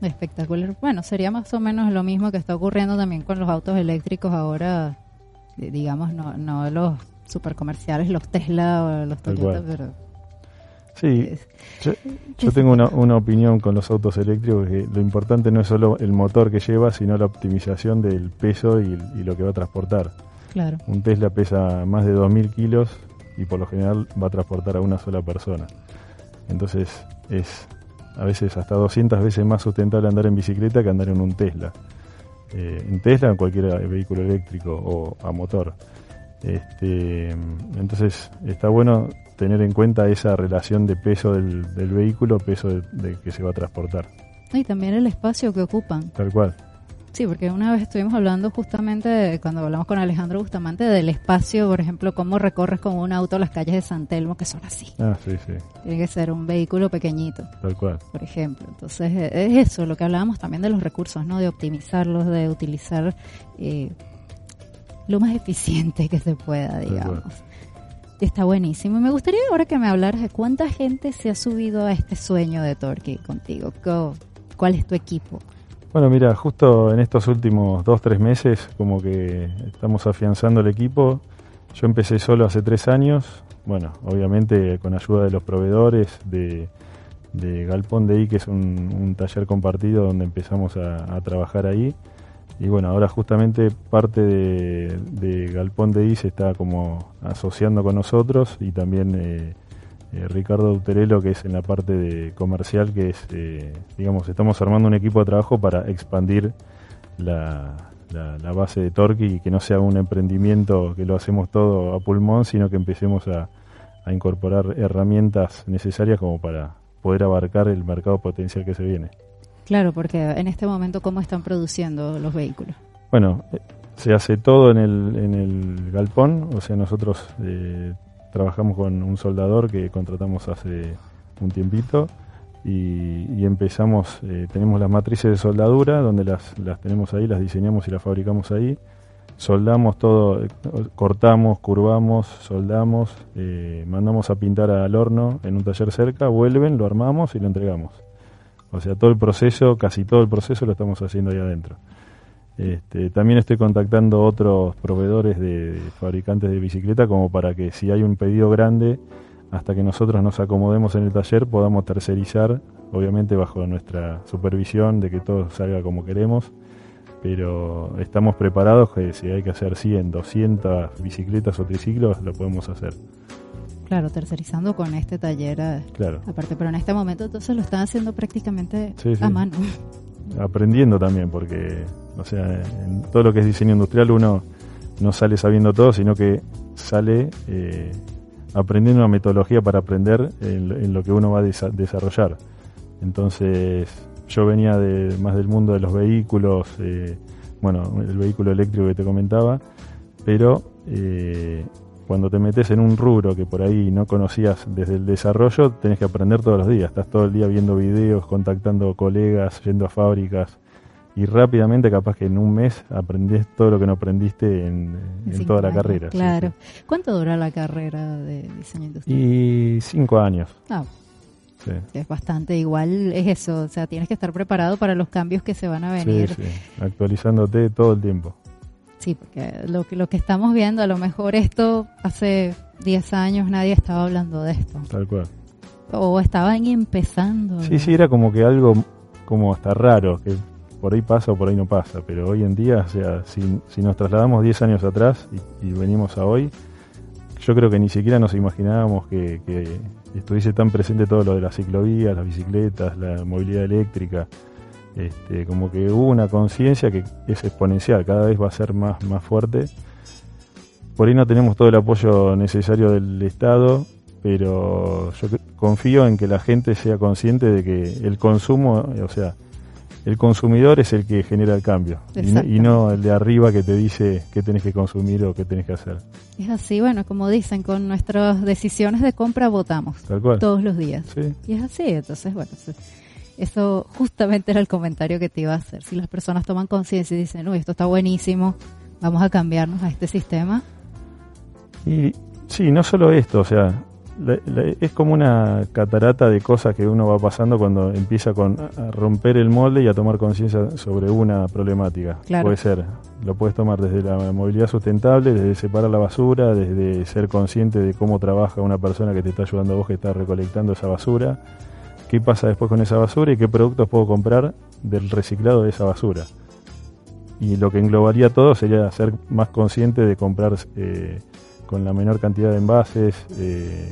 [SPEAKER 3] Espectacular. Bueno, sería más o menos lo mismo que está ocurriendo también con los autos eléctricos ahora, digamos, no, no los supercomerciales, los Tesla o los Toyota, pero
[SPEAKER 7] Sí, yo, tengo una, una, opinión con los autos eléctricos que lo importante no es solo el motor que lleva, sino la optimización del peso y, lo que va a transportar.
[SPEAKER 3] Claro.
[SPEAKER 7] Un Tesla pesa más de 2.000 kilos y por lo general va a transportar a una sola persona. Entonces es a veces hasta 200 veces más sustentable andar en bicicleta que andar en un Tesla. Eh, en Tesla, en cualquier vehículo eléctrico o a motor. Este, entonces está bueno tener en cuenta esa relación de peso del, vehículo, peso de, que se va a transportar.
[SPEAKER 3] Y también el espacio que ocupan.
[SPEAKER 7] Tal cual.
[SPEAKER 3] Sí, porque una vez estuvimos hablando justamente, cuando hablamos con Alejandro Bustamante, del espacio, por ejemplo, cómo recorres con un auto las calles de San Telmo, que son así.
[SPEAKER 7] Ah, sí, sí.
[SPEAKER 3] Tiene que ser un vehículo pequeñito.
[SPEAKER 7] Tal cual.
[SPEAKER 3] Por ejemplo. Entonces, es eso, lo que hablábamos también de los recursos, ¿no? De optimizarlos, de utilizar eh, lo más eficiente que se pueda, digamos. Está buenísimo. Me gustaría ahora que me hablaras de cuánta gente se ha subido a este sueño de Torque contigo. ¿Cuál es tu equipo?
[SPEAKER 7] Bueno, mira, justo en estos últimos dos, tres meses, como que estamos afianzando el equipo. Yo empecé solo hace tres años. Bueno, obviamente con ayuda de los proveedores, de, Galpón de I, que es un, taller compartido donde empezamos a trabajar ahí. Y bueno, ahora justamente parte de, Galpón de I se está como asociando con nosotros y también eh, eh, Ricardo Uterelo que es en la parte de comercial, que es, eh, digamos, estamos armando un equipo de trabajo para expandir la, base de Torque y que no sea un emprendimiento que lo hacemos todo a pulmón, sino que empecemos a, a incorporar herramientas necesarias como para poder abarcar el mercado potencial que se viene.
[SPEAKER 3] Claro, porque en este momento, ¿cómo están produciendo los vehículos?
[SPEAKER 7] Bueno, eh, se hace todo en el, en el galpón, o sea, nosotros eh, trabajamos con un soldador que contratamos hace un tiempito y, empezamos, eh, tenemos las matrices de soldadura, donde las, las tenemos ahí, las diseñamos y las fabricamos ahí, soldamos todo, cortamos, curvamos, soldamos, mandamos a pintar al horno en un taller cerca, vuelven, lo armamos y lo entregamos. O sea, todo el proceso, casi todo el proceso lo estamos haciendo ahí adentro. Este, también estoy contactando otros proveedores de, fabricantes de bicicleta como para que si hay un pedido grande, hasta que nosotros nos acomodemos en el taller, podamos tercerizar obviamente bajo nuestra supervisión de que todo salga como queremos, pero estamos preparados que si hay que hacer 100, 200 bicicletas o triciclos, lo podemos hacer.
[SPEAKER 3] Claro, tercerizando con este taller eh,
[SPEAKER 7] Claro.
[SPEAKER 3] aparte, pero en este momento entonces lo están haciendo prácticamente
[SPEAKER 7] Sí, sí.
[SPEAKER 3] a mano.
[SPEAKER 7] aprendiendo también, porque, o sea, en todo lo que es diseño industrial uno no sale sabiendo todo, sino que sale eh, aprendiendo una metodología para aprender en, lo- en lo que uno va a desa- desarrollar. Entonces, yo venía de, más del mundo de los vehículos, eh, bueno, el vehículo eléctrico que te comentaba, pero eh, cuando te metes en un rubro que por ahí no conocías desde el desarrollo, tenés que aprender todos los días. Estás todo el día viendo videos, contactando colegas, yendo a fábricas y rápidamente, capaz que en un mes, aprendés todo lo que no aprendiste en, toda la carrera. sí,
[SPEAKER 3] Claro. ¿Cuánto dura la carrera de diseño industrial?
[SPEAKER 7] Y cinco años.
[SPEAKER 3] Ah,
[SPEAKER 7] Sí.
[SPEAKER 3] es bastante igual, es eso, o sea, tienes que estar preparado para los cambios que se van a
[SPEAKER 7] Sí,
[SPEAKER 3] venir.
[SPEAKER 7] sí, actualizándote todo el tiempo.
[SPEAKER 3] Sí, porque lo que, lo que estamos viendo, a lo mejor esto hace 10 años nadie estaba hablando de esto.
[SPEAKER 7] Tal cual.
[SPEAKER 3] O estaban empezando.
[SPEAKER 7] Sí, sí, era como que algo como hasta raro, que por ahí pasa o por ahí no pasa, pero hoy en día, o sea, si, si nos trasladamos 10 años atrás y, y venimos a hoy, yo creo que ni siquiera nos imaginábamos que, que estuviese tan presente todo lo de las ciclovías, las bicicletas, la movilidad eléctrica. Este, como que hubo una conciencia que es exponencial, cada vez va a ser más, más fuerte. Por ahí no tenemos todo el apoyo necesario del Estado, pero yo confío en que la gente sea consciente de que el consumo, o sea, el consumidor es el que genera el cambio y no, y no el de arriba que te dice qué tenés que consumir o qué tenés que hacer.
[SPEAKER 3] Es así, bueno, como dicen, con nuestras decisiones de compra votamos
[SPEAKER 7] Tal cual.
[SPEAKER 3] todos los días.
[SPEAKER 7] Sí.
[SPEAKER 3] Y es así, entonces, bueno, eso, justamente era el comentario que te iba a hacer. Si las personas toman conciencia y dicen, uy, esto está buenísimo, vamos a cambiarnos a este sistema,
[SPEAKER 7] Y sí, no solo esto, o sea, la- la- es como una catarata de cosas que uno va pasando cuando empieza con a romper el molde y a tomar conciencia sobre una problemática.
[SPEAKER 3] Claro.
[SPEAKER 7] Puede ser, lo puedes tomar desde la movilidad sustentable, desde separar la basura, desde ser consciente de cómo trabaja una persona que te está ayudando a vos que está recolectando esa basura, qué pasa después con esa basura y qué productos puedo comprar del reciclado de esa basura. Y lo que englobaría todo sería ser más consciente de comprar eh, con la menor cantidad de envases, eh,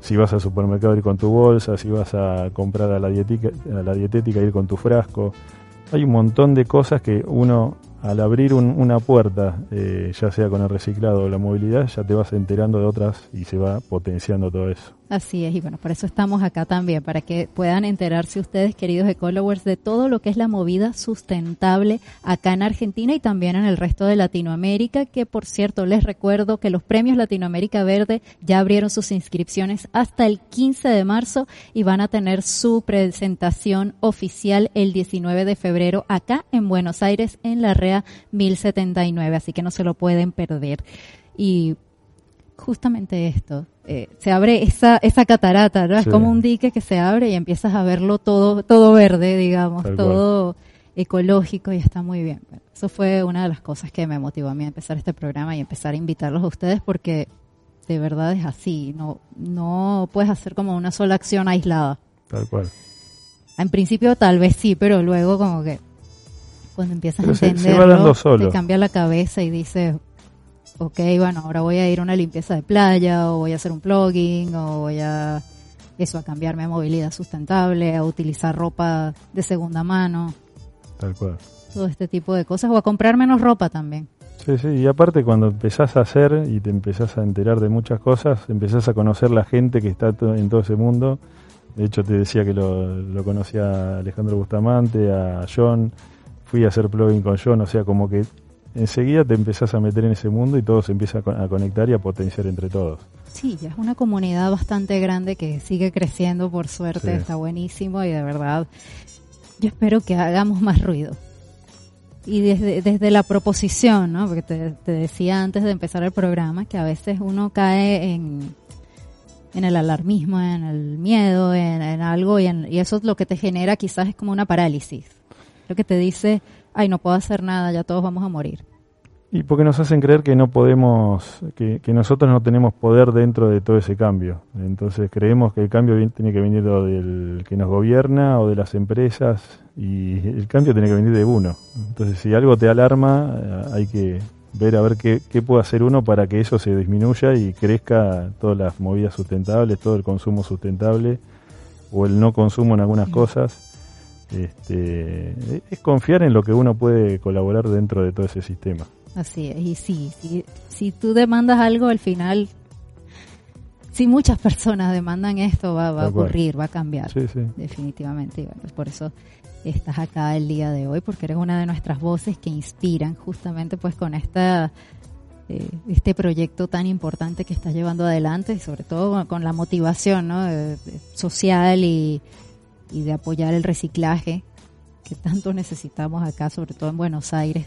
[SPEAKER 7] si vas al supermercado ir con tu bolsa, si vas a comprar a la, dietética, a la dietética ir con tu frasco. Hay un montón de cosas que uno al abrir un- una puerta, eh, ya sea con el reciclado o la movilidad, ya te vas enterando de otras y se va potenciando todo eso.
[SPEAKER 3] Así es, y bueno, por eso estamos acá también, para que puedan enterarse ustedes, queridos ecologers, de todo lo que es la movida sustentable acá en Argentina y también en el resto de Latinoamérica, que por cierto les recuerdo que los premios Latinoamérica Verde ya abrieron sus inscripciones hasta el 15 de marzo y van a tener su presentación oficial el 19 de febrero acá en Buenos Aires en la REA 1079, así que no se lo pueden perder. Y justamente esto, eh, se abre esa, esa catarata, ¿no? Es como un dique que se abre y empiezas a verlo todo, todo verde, digamos,
[SPEAKER 7] Tal cual.
[SPEAKER 3] todo ecológico y está muy bien. Bueno, eso fue una de las cosas que me motivó a mí a empezar este programa y empezar a invitarlos a ustedes porque de verdad es así, no, no puedes hacer como una sola acción aislada.
[SPEAKER 7] Tal cual.
[SPEAKER 3] En principio tal vez sí, pero luego como que cuando empiezas
[SPEAKER 7] Pero
[SPEAKER 3] a
[SPEAKER 7] se- se
[SPEAKER 3] entenderlo,
[SPEAKER 7] solo.
[SPEAKER 3] te cambia la cabeza y dices, ok, bueno, ahora voy a ir a una limpieza de playa, o voy a hacer un plugin, o voy a eso, a cambiarme a movilidad sustentable, a utilizar ropa de segunda mano,
[SPEAKER 7] Tal cual.
[SPEAKER 3] todo este tipo de cosas, o a comprar menos ropa también.
[SPEAKER 7] Sí, sí, y aparte cuando empezás a hacer y te empezás a enterar de muchas cosas, empezás a conocer la gente que está en todo ese mundo. De hecho te decía que lo, lo conocía a Alejandro Bustamante, a John, fui a hacer plugin con John, o sea, como que enseguida te empezás a meter en ese mundo y todo se empieza a, co- a conectar y a potenciar entre todos.
[SPEAKER 3] Sí, ya es una comunidad bastante grande que sigue creciendo, por suerte,
[SPEAKER 7] Sí.
[SPEAKER 3] está buenísimo y de verdad yo espero que hagamos más ruido. Y desde, desde la proposición, ¿no? Porque te, te decía antes de empezar el programa que a veces uno cae en, en el alarmismo, en el miedo, en, en algo y, en- y eso es lo que te genera quizás es como una parálisis. Lo que te dice, ay, no puedo hacer nada, ya todos vamos a morir.
[SPEAKER 7] Y porque nos hacen creer que no podemos, que, que, nosotros no tenemos poder dentro de todo ese cambio. Entonces creemos que el cambio tiene que venir del que nos gobierna o de las empresas y el cambio tiene que venir de uno. Entonces si algo te alarma eh, hay que ver a ver qué, qué puede hacer uno para que eso se disminuya y crezca todas las movidas sustentables, todo el consumo sustentable o el no consumo en algunas cosas. Este, es confiar en lo que uno puede colaborar dentro de todo ese sistema.
[SPEAKER 3] Así es, y sí, sí, si tú demandas algo, al final, si muchas personas demandan esto, va, va a ocurrir, va a cambiar.
[SPEAKER 7] Sí, sí.
[SPEAKER 3] Definitivamente. Y bueno, por eso estás acá el día de hoy, porque eres una de nuestras voces que inspiran justamente pues con esta eh, este proyecto tan importante que estás llevando adelante y sobre todo con la motivación ¿no? social y, y de apoyar el reciclaje que tanto *laughs* necesitamos acá, sobre todo en Buenos Aires.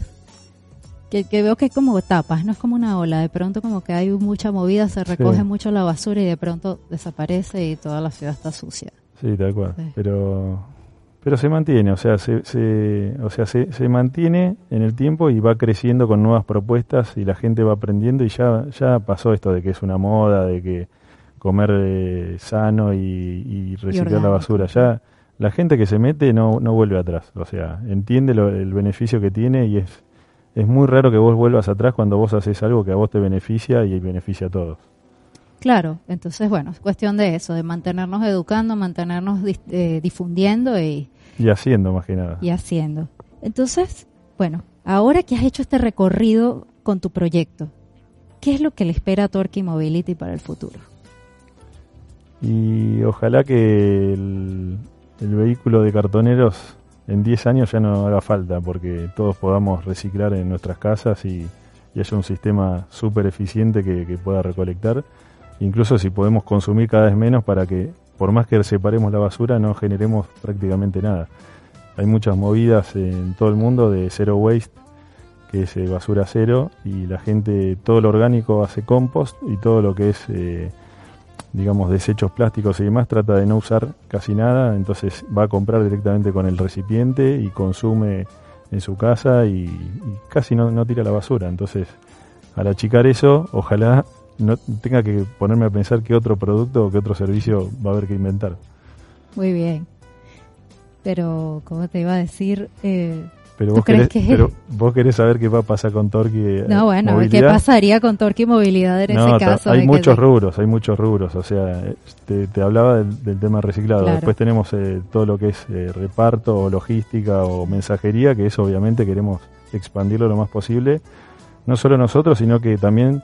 [SPEAKER 3] Que, veo que es como etapas, no es como una ola, de pronto como que hay mucha movida, se recoge mucho la basura y de pronto desaparece y toda la ciudad está sucia.
[SPEAKER 7] Sí, tal cual, pero pero se mantiene, o sea, se, se o sea, se, se, mantiene en el tiempo y va creciendo con nuevas propuestas y la gente va aprendiendo y ya ya pasó esto de que es una moda, de que comer eh, sano y, reciclar la basura, ya la gente que se mete no, no vuelve atrás, o sea, entiende el beneficio que tiene y es es muy raro que vos vuelvas atrás cuando vos haces algo que a vos te beneficia y beneficia a todos.
[SPEAKER 3] Claro, entonces bueno, es cuestión de eso, de mantenernos educando, mantenernos eh, difundiendo y...
[SPEAKER 7] Y haciendo más que nada.
[SPEAKER 3] Y haciendo. Entonces, bueno, ahora que has hecho este recorrido con tu proyecto, ¿qué es lo que le espera a Torque Mobility para el futuro?
[SPEAKER 7] Y ojalá que el vehículo de cartoneros en 10 años ya no haga falta porque todos podamos reciclar en nuestras casas y, haya un sistema súper eficiente que, pueda recolectar. Incluso si podemos consumir cada vez menos para que, por más que separemos la basura, no generemos prácticamente nada. Hay muchas movidas en todo el mundo de zero waste, que es eh, basura cero, y la gente, todo lo orgánico hace compost y todo lo que es... Eh, digamos, desechos plásticos y demás, trata de no usar casi nada, entonces va a comprar directamente con el recipiente y consume en su casa y, casi no, no, tira la basura. Entonces, al achicar eso, ojalá no tenga que ponerme a pensar qué otro producto o qué otro servicio va a haber que inventar.
[SPEAKER 3] Muy bien. Pero, como te iba a decir, eh,
[SPEAKER 7] pero vos, querés, pero vos querés saber qué va a pasar con Torque.
[SPEAKER 3] No, bueno, ¿qué pasaría con Torque y Movilidad en ese caso?
[SPEAKER 7] Hay muchos rubros, hay muchos rubros. O sea, te, te hablaba del, tema reciclado. Después tenemos eh, todo lo que es eh, reparto o logística o mensajería, que eso obviamente queremos expandirlo lo más posible. No solo nosotros, sino que también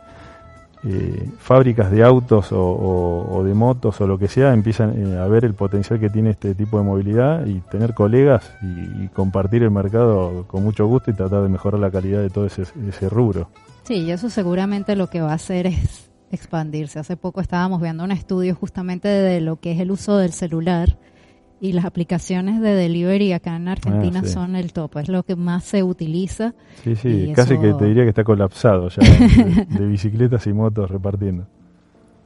[SPEAKER 7] eh, fábricas de autos o, de motos o lo que sea empiezan eh, a ver el potencial que tiene este tipo de movilidad y tener colegas y, compartir el mercado con mucho gusto y tratar de mejorar la calidad de todo ese, ese rubro.
[SPEAKER 3] Sí, y eso seguramente lo que va a hacer es expandirse. Hace poco estábamos viendo un estudio justamente de lo que es el uso del celular y las aplicaciones de delivery acá en Argentina ah, son el top, es lo que más se utiliza.
[SPEAKER 7] Sí, sí, casi que te diría que está colapsado ya, de, *laughs* bicicletas y motos repartiendo.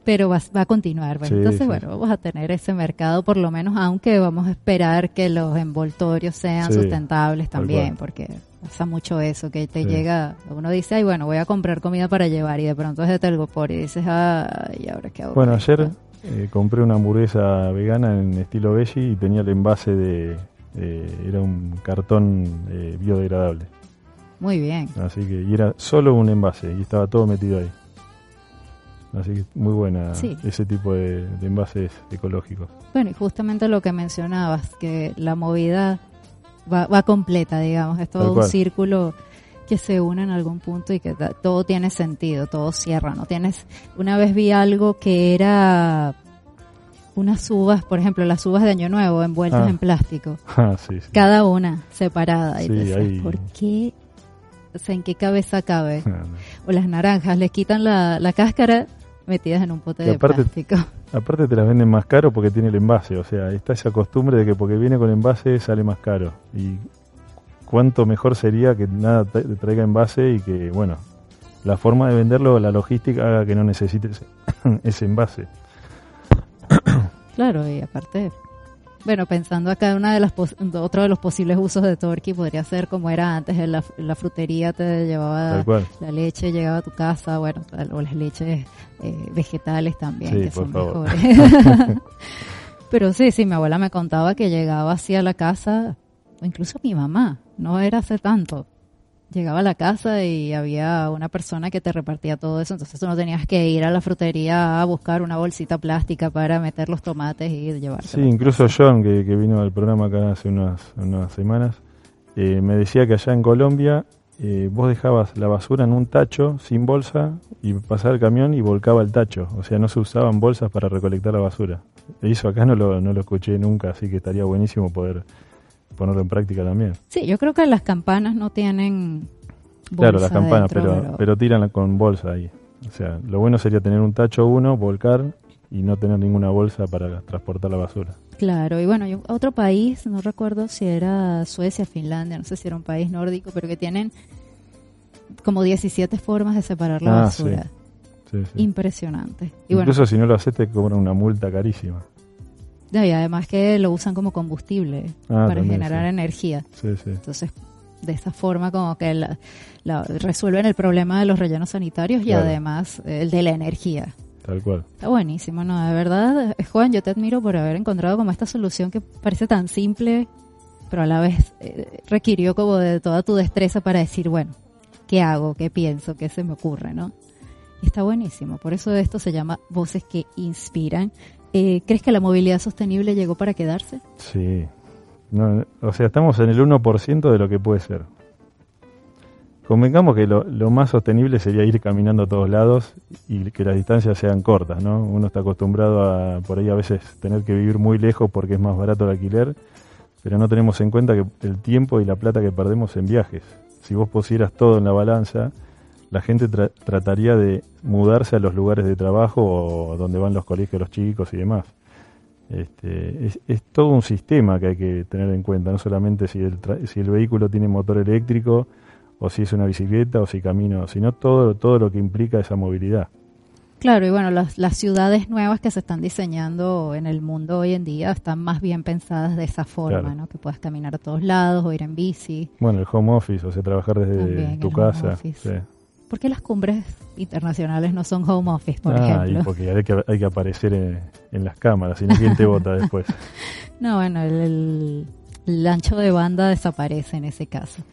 [SPEAKER 3] Pero va, a continuar, entonces bueno, vamos a tener ese mercado por lo menos, aunque vamos a esperar que los envoltorios sean sustentables también, porque pasa mucho eso, que te llega, uno dice, ay bueno, voy a comprar comida para llevar y de pronto es de telgopor y dices, ay, ahora qué hago.
[SPEAKER 7] Bueno, ayer eh, compré una hamburguesa vegana en estilo veggie y tenía el envase de... era un cartón eh, biodegradable.
[SPEAKER 3] Muy bien.
[SPEAKER 7] Así que y era solo un envase y estaba todo metido ahí. Así que muy buena ese tipo de, envases ecológicos.
[SPEAKER 3] Bueno, y justamente lo que mencionabas, que la movida va, va completa, digamos, es todo un círculo que se une en algún punto y que todo tiene sentido, todo cierra, ¿no? Tienes, una vez vi algo que era unas uvas, por ejemplo, las uvas de Año Nuevo envueltas ah. en plástico. *laughs*
[SPEAKER 7] Ah, sí, sí.
[SPEAKER 3] Cada una separada. y ¿por qué? O sea, ¿en qué cabeza cabe? *laughs* O las naranjas, les quitan la, la cáscara metidas en un pote de plástico. *laughs*
[SPEAKER 7] Aparte te las venden más caro porque tiene el envase, o sea, está esa costumbre de que porque viene con envase sale más caro. Y cuánto mejor sería que nada te traiga envase y que, bueno, la forma de venderlo, la logística haga que no necesites *coughs* ese envase.
[SPEAKER 3] Claro, y aparte, Bueno, pensando acá, una de las otro de los posibles usos de Torquay podría ser como era antes, en la, la frutería te llevaba la leche, llegaba a tu casa, bueno, o las leches eh, vegetales también, que son mejores. *laughs* Pero sí, sí, mi abuela me contaba que llegaba así a la casa, incluso mi mamá, no era hace tanto, llegaba a la casa y había una persona que te repartía todo eso, entonces tú no tenías que ir a la frutería a buscar una bolsita plástica para meter los tomates y llevarlos.
[SPEAKER 7] Sí, incluso John, que, vino al programa acá hace unas, unas semanas, eh, me decía que allá en Colombia eh, vos dejabas la basura en un tacho sin bolsa y pasaba el camión y volcaba el tacho, o sea, no se usaban bolsas para recolectar la basura. Eso acá no lo, no lo escuché nunca, así que estaría buenísimo poder ponerlo en práctica también.
[SPEAKER 3] Sí, yo creo que las campanas no tienen
[SPEAKER 7] bolsa Claro, las campanas, pero, pero, tiran con bolsa ahí. O sea, lo bueno sería tener un tacho uno, volcar y no tener ninguna bolsa para transportar la basura.
[SPEAKER 3] Claro, y bueno, otro país, no recuerdo si era Suecia, Finlandia, no sé si era un país nórdico, pero que tienen como 17 formas de separar la ah, basura. Sí. Impresionante.
[SPEAKER 7] Incluso si no lo haces te cobran una multa carísima
[SPEAKER 3] y además que lo usan como combustible ah, para generar energía. Entonces, de esta forma como que la, resuelven el problema de los rellenos sanitarios y además el de la energía.
[SPEAKER 7] Tal cual.
[SPEAKER 3] Está buenísimo, ¿no? De verdad, Juan, yo te admiro por haber encontrado como esta solución que parece tan simple, pero a la vez eh, requirió como de toda tu destreza para decir, bueno, ¿qué hago? ¿Qué pienso? ¿Qué se me ocurre? ¿no? Y está buenísimo. Por eso esto se llama Voces que Inspiran. Eh, ¿Crees que la movilidad sostenible llegó para quedarse?
[SPEAKER 7] Sí. o sea, estamos en el 1% de lo que puede ser. Convengamos que lo, más sostenible sería ir caminando a todos lados y que las distancias sean cortas, ¿no? Uno está acostumbrado a por ahí a veces tener que vivir muy lejos porque es más barato el alquiler, pero no tenemos en cuenta que el tiempo y la plata que perdemos en viajes. Si vos pusieras todo en la balanza, la gente trataría de mudarse a los lugares de trabajo o donde van los colegios los chicos y demás. Este, es, todo un sistema que hay que tener en cuenta, no solamente si el, si el vehículo tiene motor eléctrico o si es una bicicleta o si camino, sino todo, todo lo que implica esa movilidad.
[SPEAKER 3] Claro, y bueno, las, las ciudades nuevas que se están diseñando en el mundo hoy en día están más bien pensadas de esa forma, ¿no? Que puedas caminar a todos lados o ir en bici.
[SPEAKER 7] Bueno, el home office, o sea, trabajar desde tu casa. Sí.
[SPEAKER 3] ¿Por qué las cumbres internacionales no son home office, por
[SPEAKER 7] ah,
[SPEAKER 3] ejemplo?
[SPEAKER 7] porque hay que, hay que aparecer en, las cámaras, si no, ¿quién te vota después? *laughs*
[SPEAKER 3] no, bueno, el, ancho de banda desaparece en ese caso.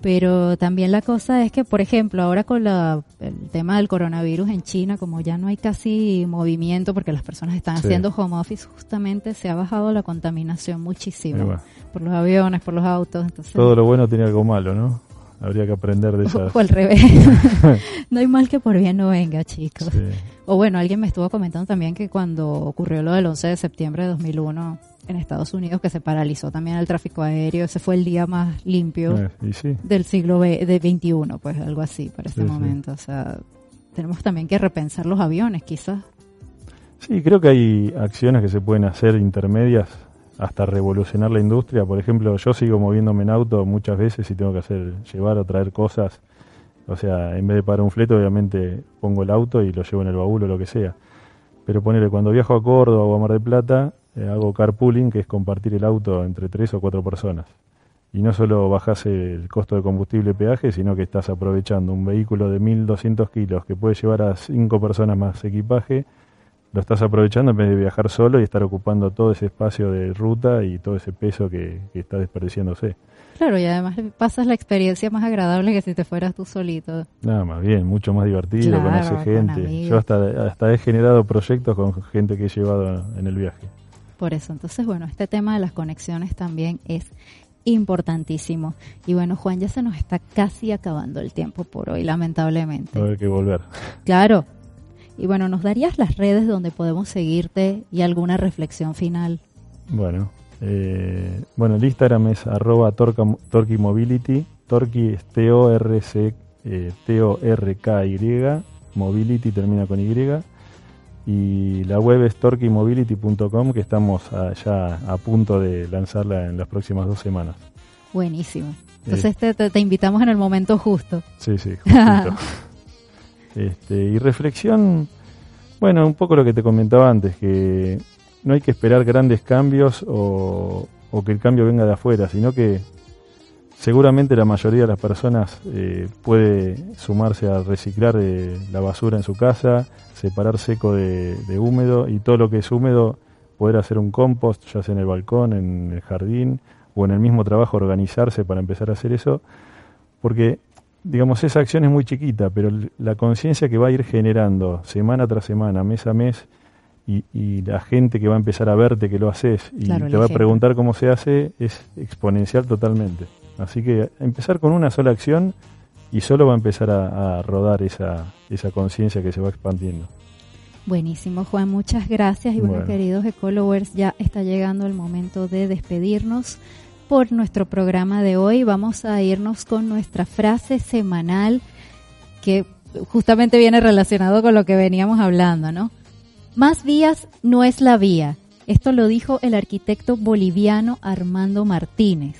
[SPEAKER 3] Pero también la cosa es que, por ejemplo, ahora con la, el tema del coronavirus en China, como ya no hay casi movimiento porque las personas están haciendo home office, justamente se ha bajado la contaminación muchísimo. Por los aviones, por los autos. Entonces,
[SPEAKER 7] Todo lo bueno tiene algo malo, ¿no? Habría que aprender de esas.
[SPEAKER 3] O, al revés. *laughs* no hay mal que por bien no venga, chicos. O bueno, alguien me estuvo comentando también que cuando ocurrió lo del 11 de septiembre de 2001 en Estados Unidos, que se paralizó también el tráfico aéreo, ese fue el día más limpio
[SPEAKER 7] eh,
[SPEAKER 3] del siglo de 21, pues algo así para ese momento. O sea, tenemos también que repensar los aviones, quizás.
[SPEAKER 7] Sí, creo que hay acciones que se pueden hacer intermedias hasta revolucionar la industria. Por ejemplo, yo sigo moviéndome en auto muchas veces y tengo que hacer, llevar o traer cosas. O sea, en vez de parar un flete, obviamente pongo el auto y lo llevo en el baúl o lo que sea. Pero ponerle, cuando viajo a Córdoba o a Mar del Plata, eh, hago carpooling, que es compartir el auto entre tres o cuatro personas. Y no solo bajas el costo de combustible y peaje, sino que estás aprovechando un vehículo de 1200 kilos que puede llevar a cinco personas más equipaje lo estás aprovechando en vez de viajar solo y estar ocupando todo ese espacio de ruta y todo ese peso que, está desperdiciándose.
[SPEAKER 3] Claro, y además pasas la experiencia más agradable que si te fueras tú solito.
[SPEAKER 7] Nada más bien, mucho más divertido, conoce gente. Yo hasta, hasta he generado proyectos con gente que he llevado en el viaje.
[SPEAKER 3] Por eso, entonces, bueno, este tema de las conexiones también es importantísimo. Y bueno, Juan, ya se nos está casi acabando el tiempo por hoy, lamentablemente.
[SPEAKER 7] hay que volver.
[SPEAKER 3] Claro, y bueno, ¿nos darías las redes donde podemos seguirte y alguna reflexión final?
[SPEAKER 7] Bueno, eh, bueno, el Instagram es arroba Mobility. Torqui es T-O-R-C, eh, T-O-R-K-Y, Mobility termina con Y. Y la web es torquimobility.com que estamos ya a punto de lanzarla en las próximas dos semanas.
[SPEAKER 3] Buenísimo. Entonces te, te, invitamos en el momento justo.
[SPEAKER 7] Sí, sí, *laughs* justito. Este, y reflexión, bueno, un poco lo que te comentaba antes, que no hay que esperar grandes cambios o, que el cambio venga de afuera, sino que seguramente la mayoría de las personas eh, puede sumarse a reciclar eh, la basura en su casa, separar seco de, húmedo y todo lo que es húmedo poder hacer un compost, ya sea en el balcón, en el jardín o en el mismo trabajo organizarse para empezar a hacer eso, porque digamos esa acción es muy chiquita, pero la conciencia que va a ir generando semana tras semana, mes a mes, y, la gente que va a empezar a verte que lo haces y te va a preguntar cómo se hace es exponencial totalmente. Así que empezar con una sola acción y solo va a empezar a, rodar esa, esa conciencia que se va expandiendo.
[SPEAKER 3] Buenísimo, Juan, muchas gracias. Y bueno, queridos ecologers, ya está llegando el momento de despedirnos por nuestro programa de hoy. Vamos a irnos con nuestra frase semanal que justamente viene relacionado con lo que veníamos hablando, ¿no? Más vías no es la vía. Esto lo dijo el arquitecto boliviano Armando Martínez.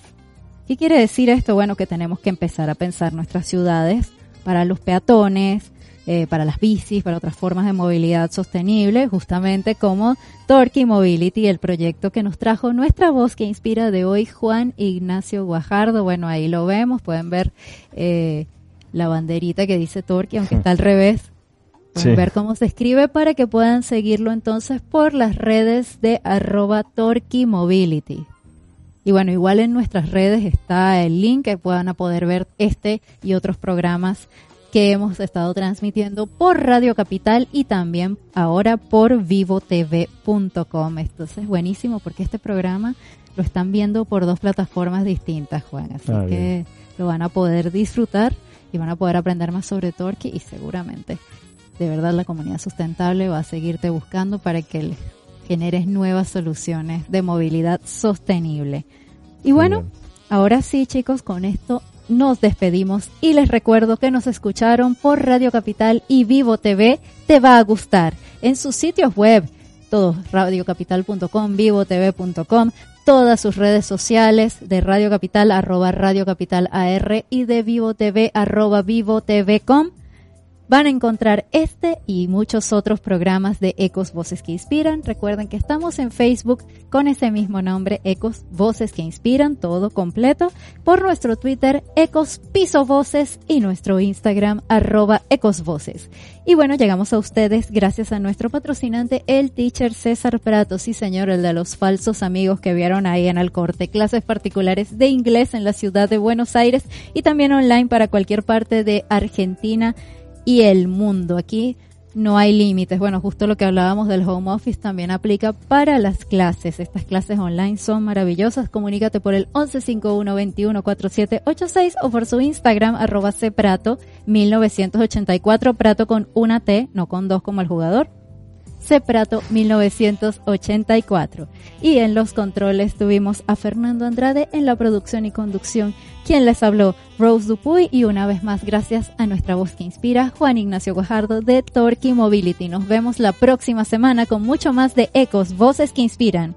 [SPEAKER 3] ¿Qué quiere decir esto? Bueno, que tenemos que empezar a pensar nuestras ciudades para los peatones, eh, para las bicis, para otras formas de movilidad sostenible, justamente como Torque Mobility, el proyecto que nos trajo nuestra voz que inspira de hoy Juan Ignacio Guajardo. Bueno, ahí lo vemos, pueden ver eh, la banderita que dice Torque, aunque *laughs* está al revés, ver cómo se escribe para que puedan seguirlo entonces por las redes de arroba Mobility. Y bueno, igual en nuestras redes está el link que puedan poder ver este y otros programas que hemos estado transmitiendo por Radio Capital y también ahora por vivotv.com. Esto es buenísimo porque este programa lo están viendo por dos plataformas distintas, Juan. Así ah, que lo van a poder disfrutar y van a poder aprender más sobre Torque y seguramente de verdad la comunidad sustentable va a seguirte buscando para que generes nuevas soluciones de movilidad sostenible. Y bueno, ahora sí chicos, con esto nos despedimos y les recuerdo que nos escucharon por Radio Capital y Vivo TV. Te va a gustar en sus sitios web, todos radiocapital.com, vivotv.com, todas sus redes sociales de Radio Capital arroba Radio Capital AR y de Vivo TV arroba Vivo TV.com van a encontrar este y muchos otros programas de Ecos Voces que Inspiran. Recuerden que estamos en Facebook con ese mismo nombre, Ecos Voces que Inspiran, todo completo, por nuestro Twitter, Ecos Piso Voces y nuestro Instagram, arroba Ecos Voces. Y bueno, llegamos a ustedes gracias a nuestro patrocinante, el teacher César Prato, sí señor, el de los falsos amigos que vieron ahí en el corte, clases particulares de inglés en la ciudad de Buenos Aires y también online para cualquier parte de Argentina y el mundo. Aquí no hay límites. Bueno, justo lo que hablábamos del home office también aplica para las clases. Estas clases online son maravillosas. Comunícate por el 1151-214786 o por su Instagram arroba cprato 1984 prato con una T, no con dos como el jugador. Prato 1984. Y en los controles tuvimos a Fernando Andrade en la producción y conducción, quien les habló Rose Dupuy y una vez más gracias a nuestra voz que inspira, Juan Ignacio Guajardo de Torque Mobility. Nos vemos la próxima semana con mucho más de Ecos, voces que inspiran.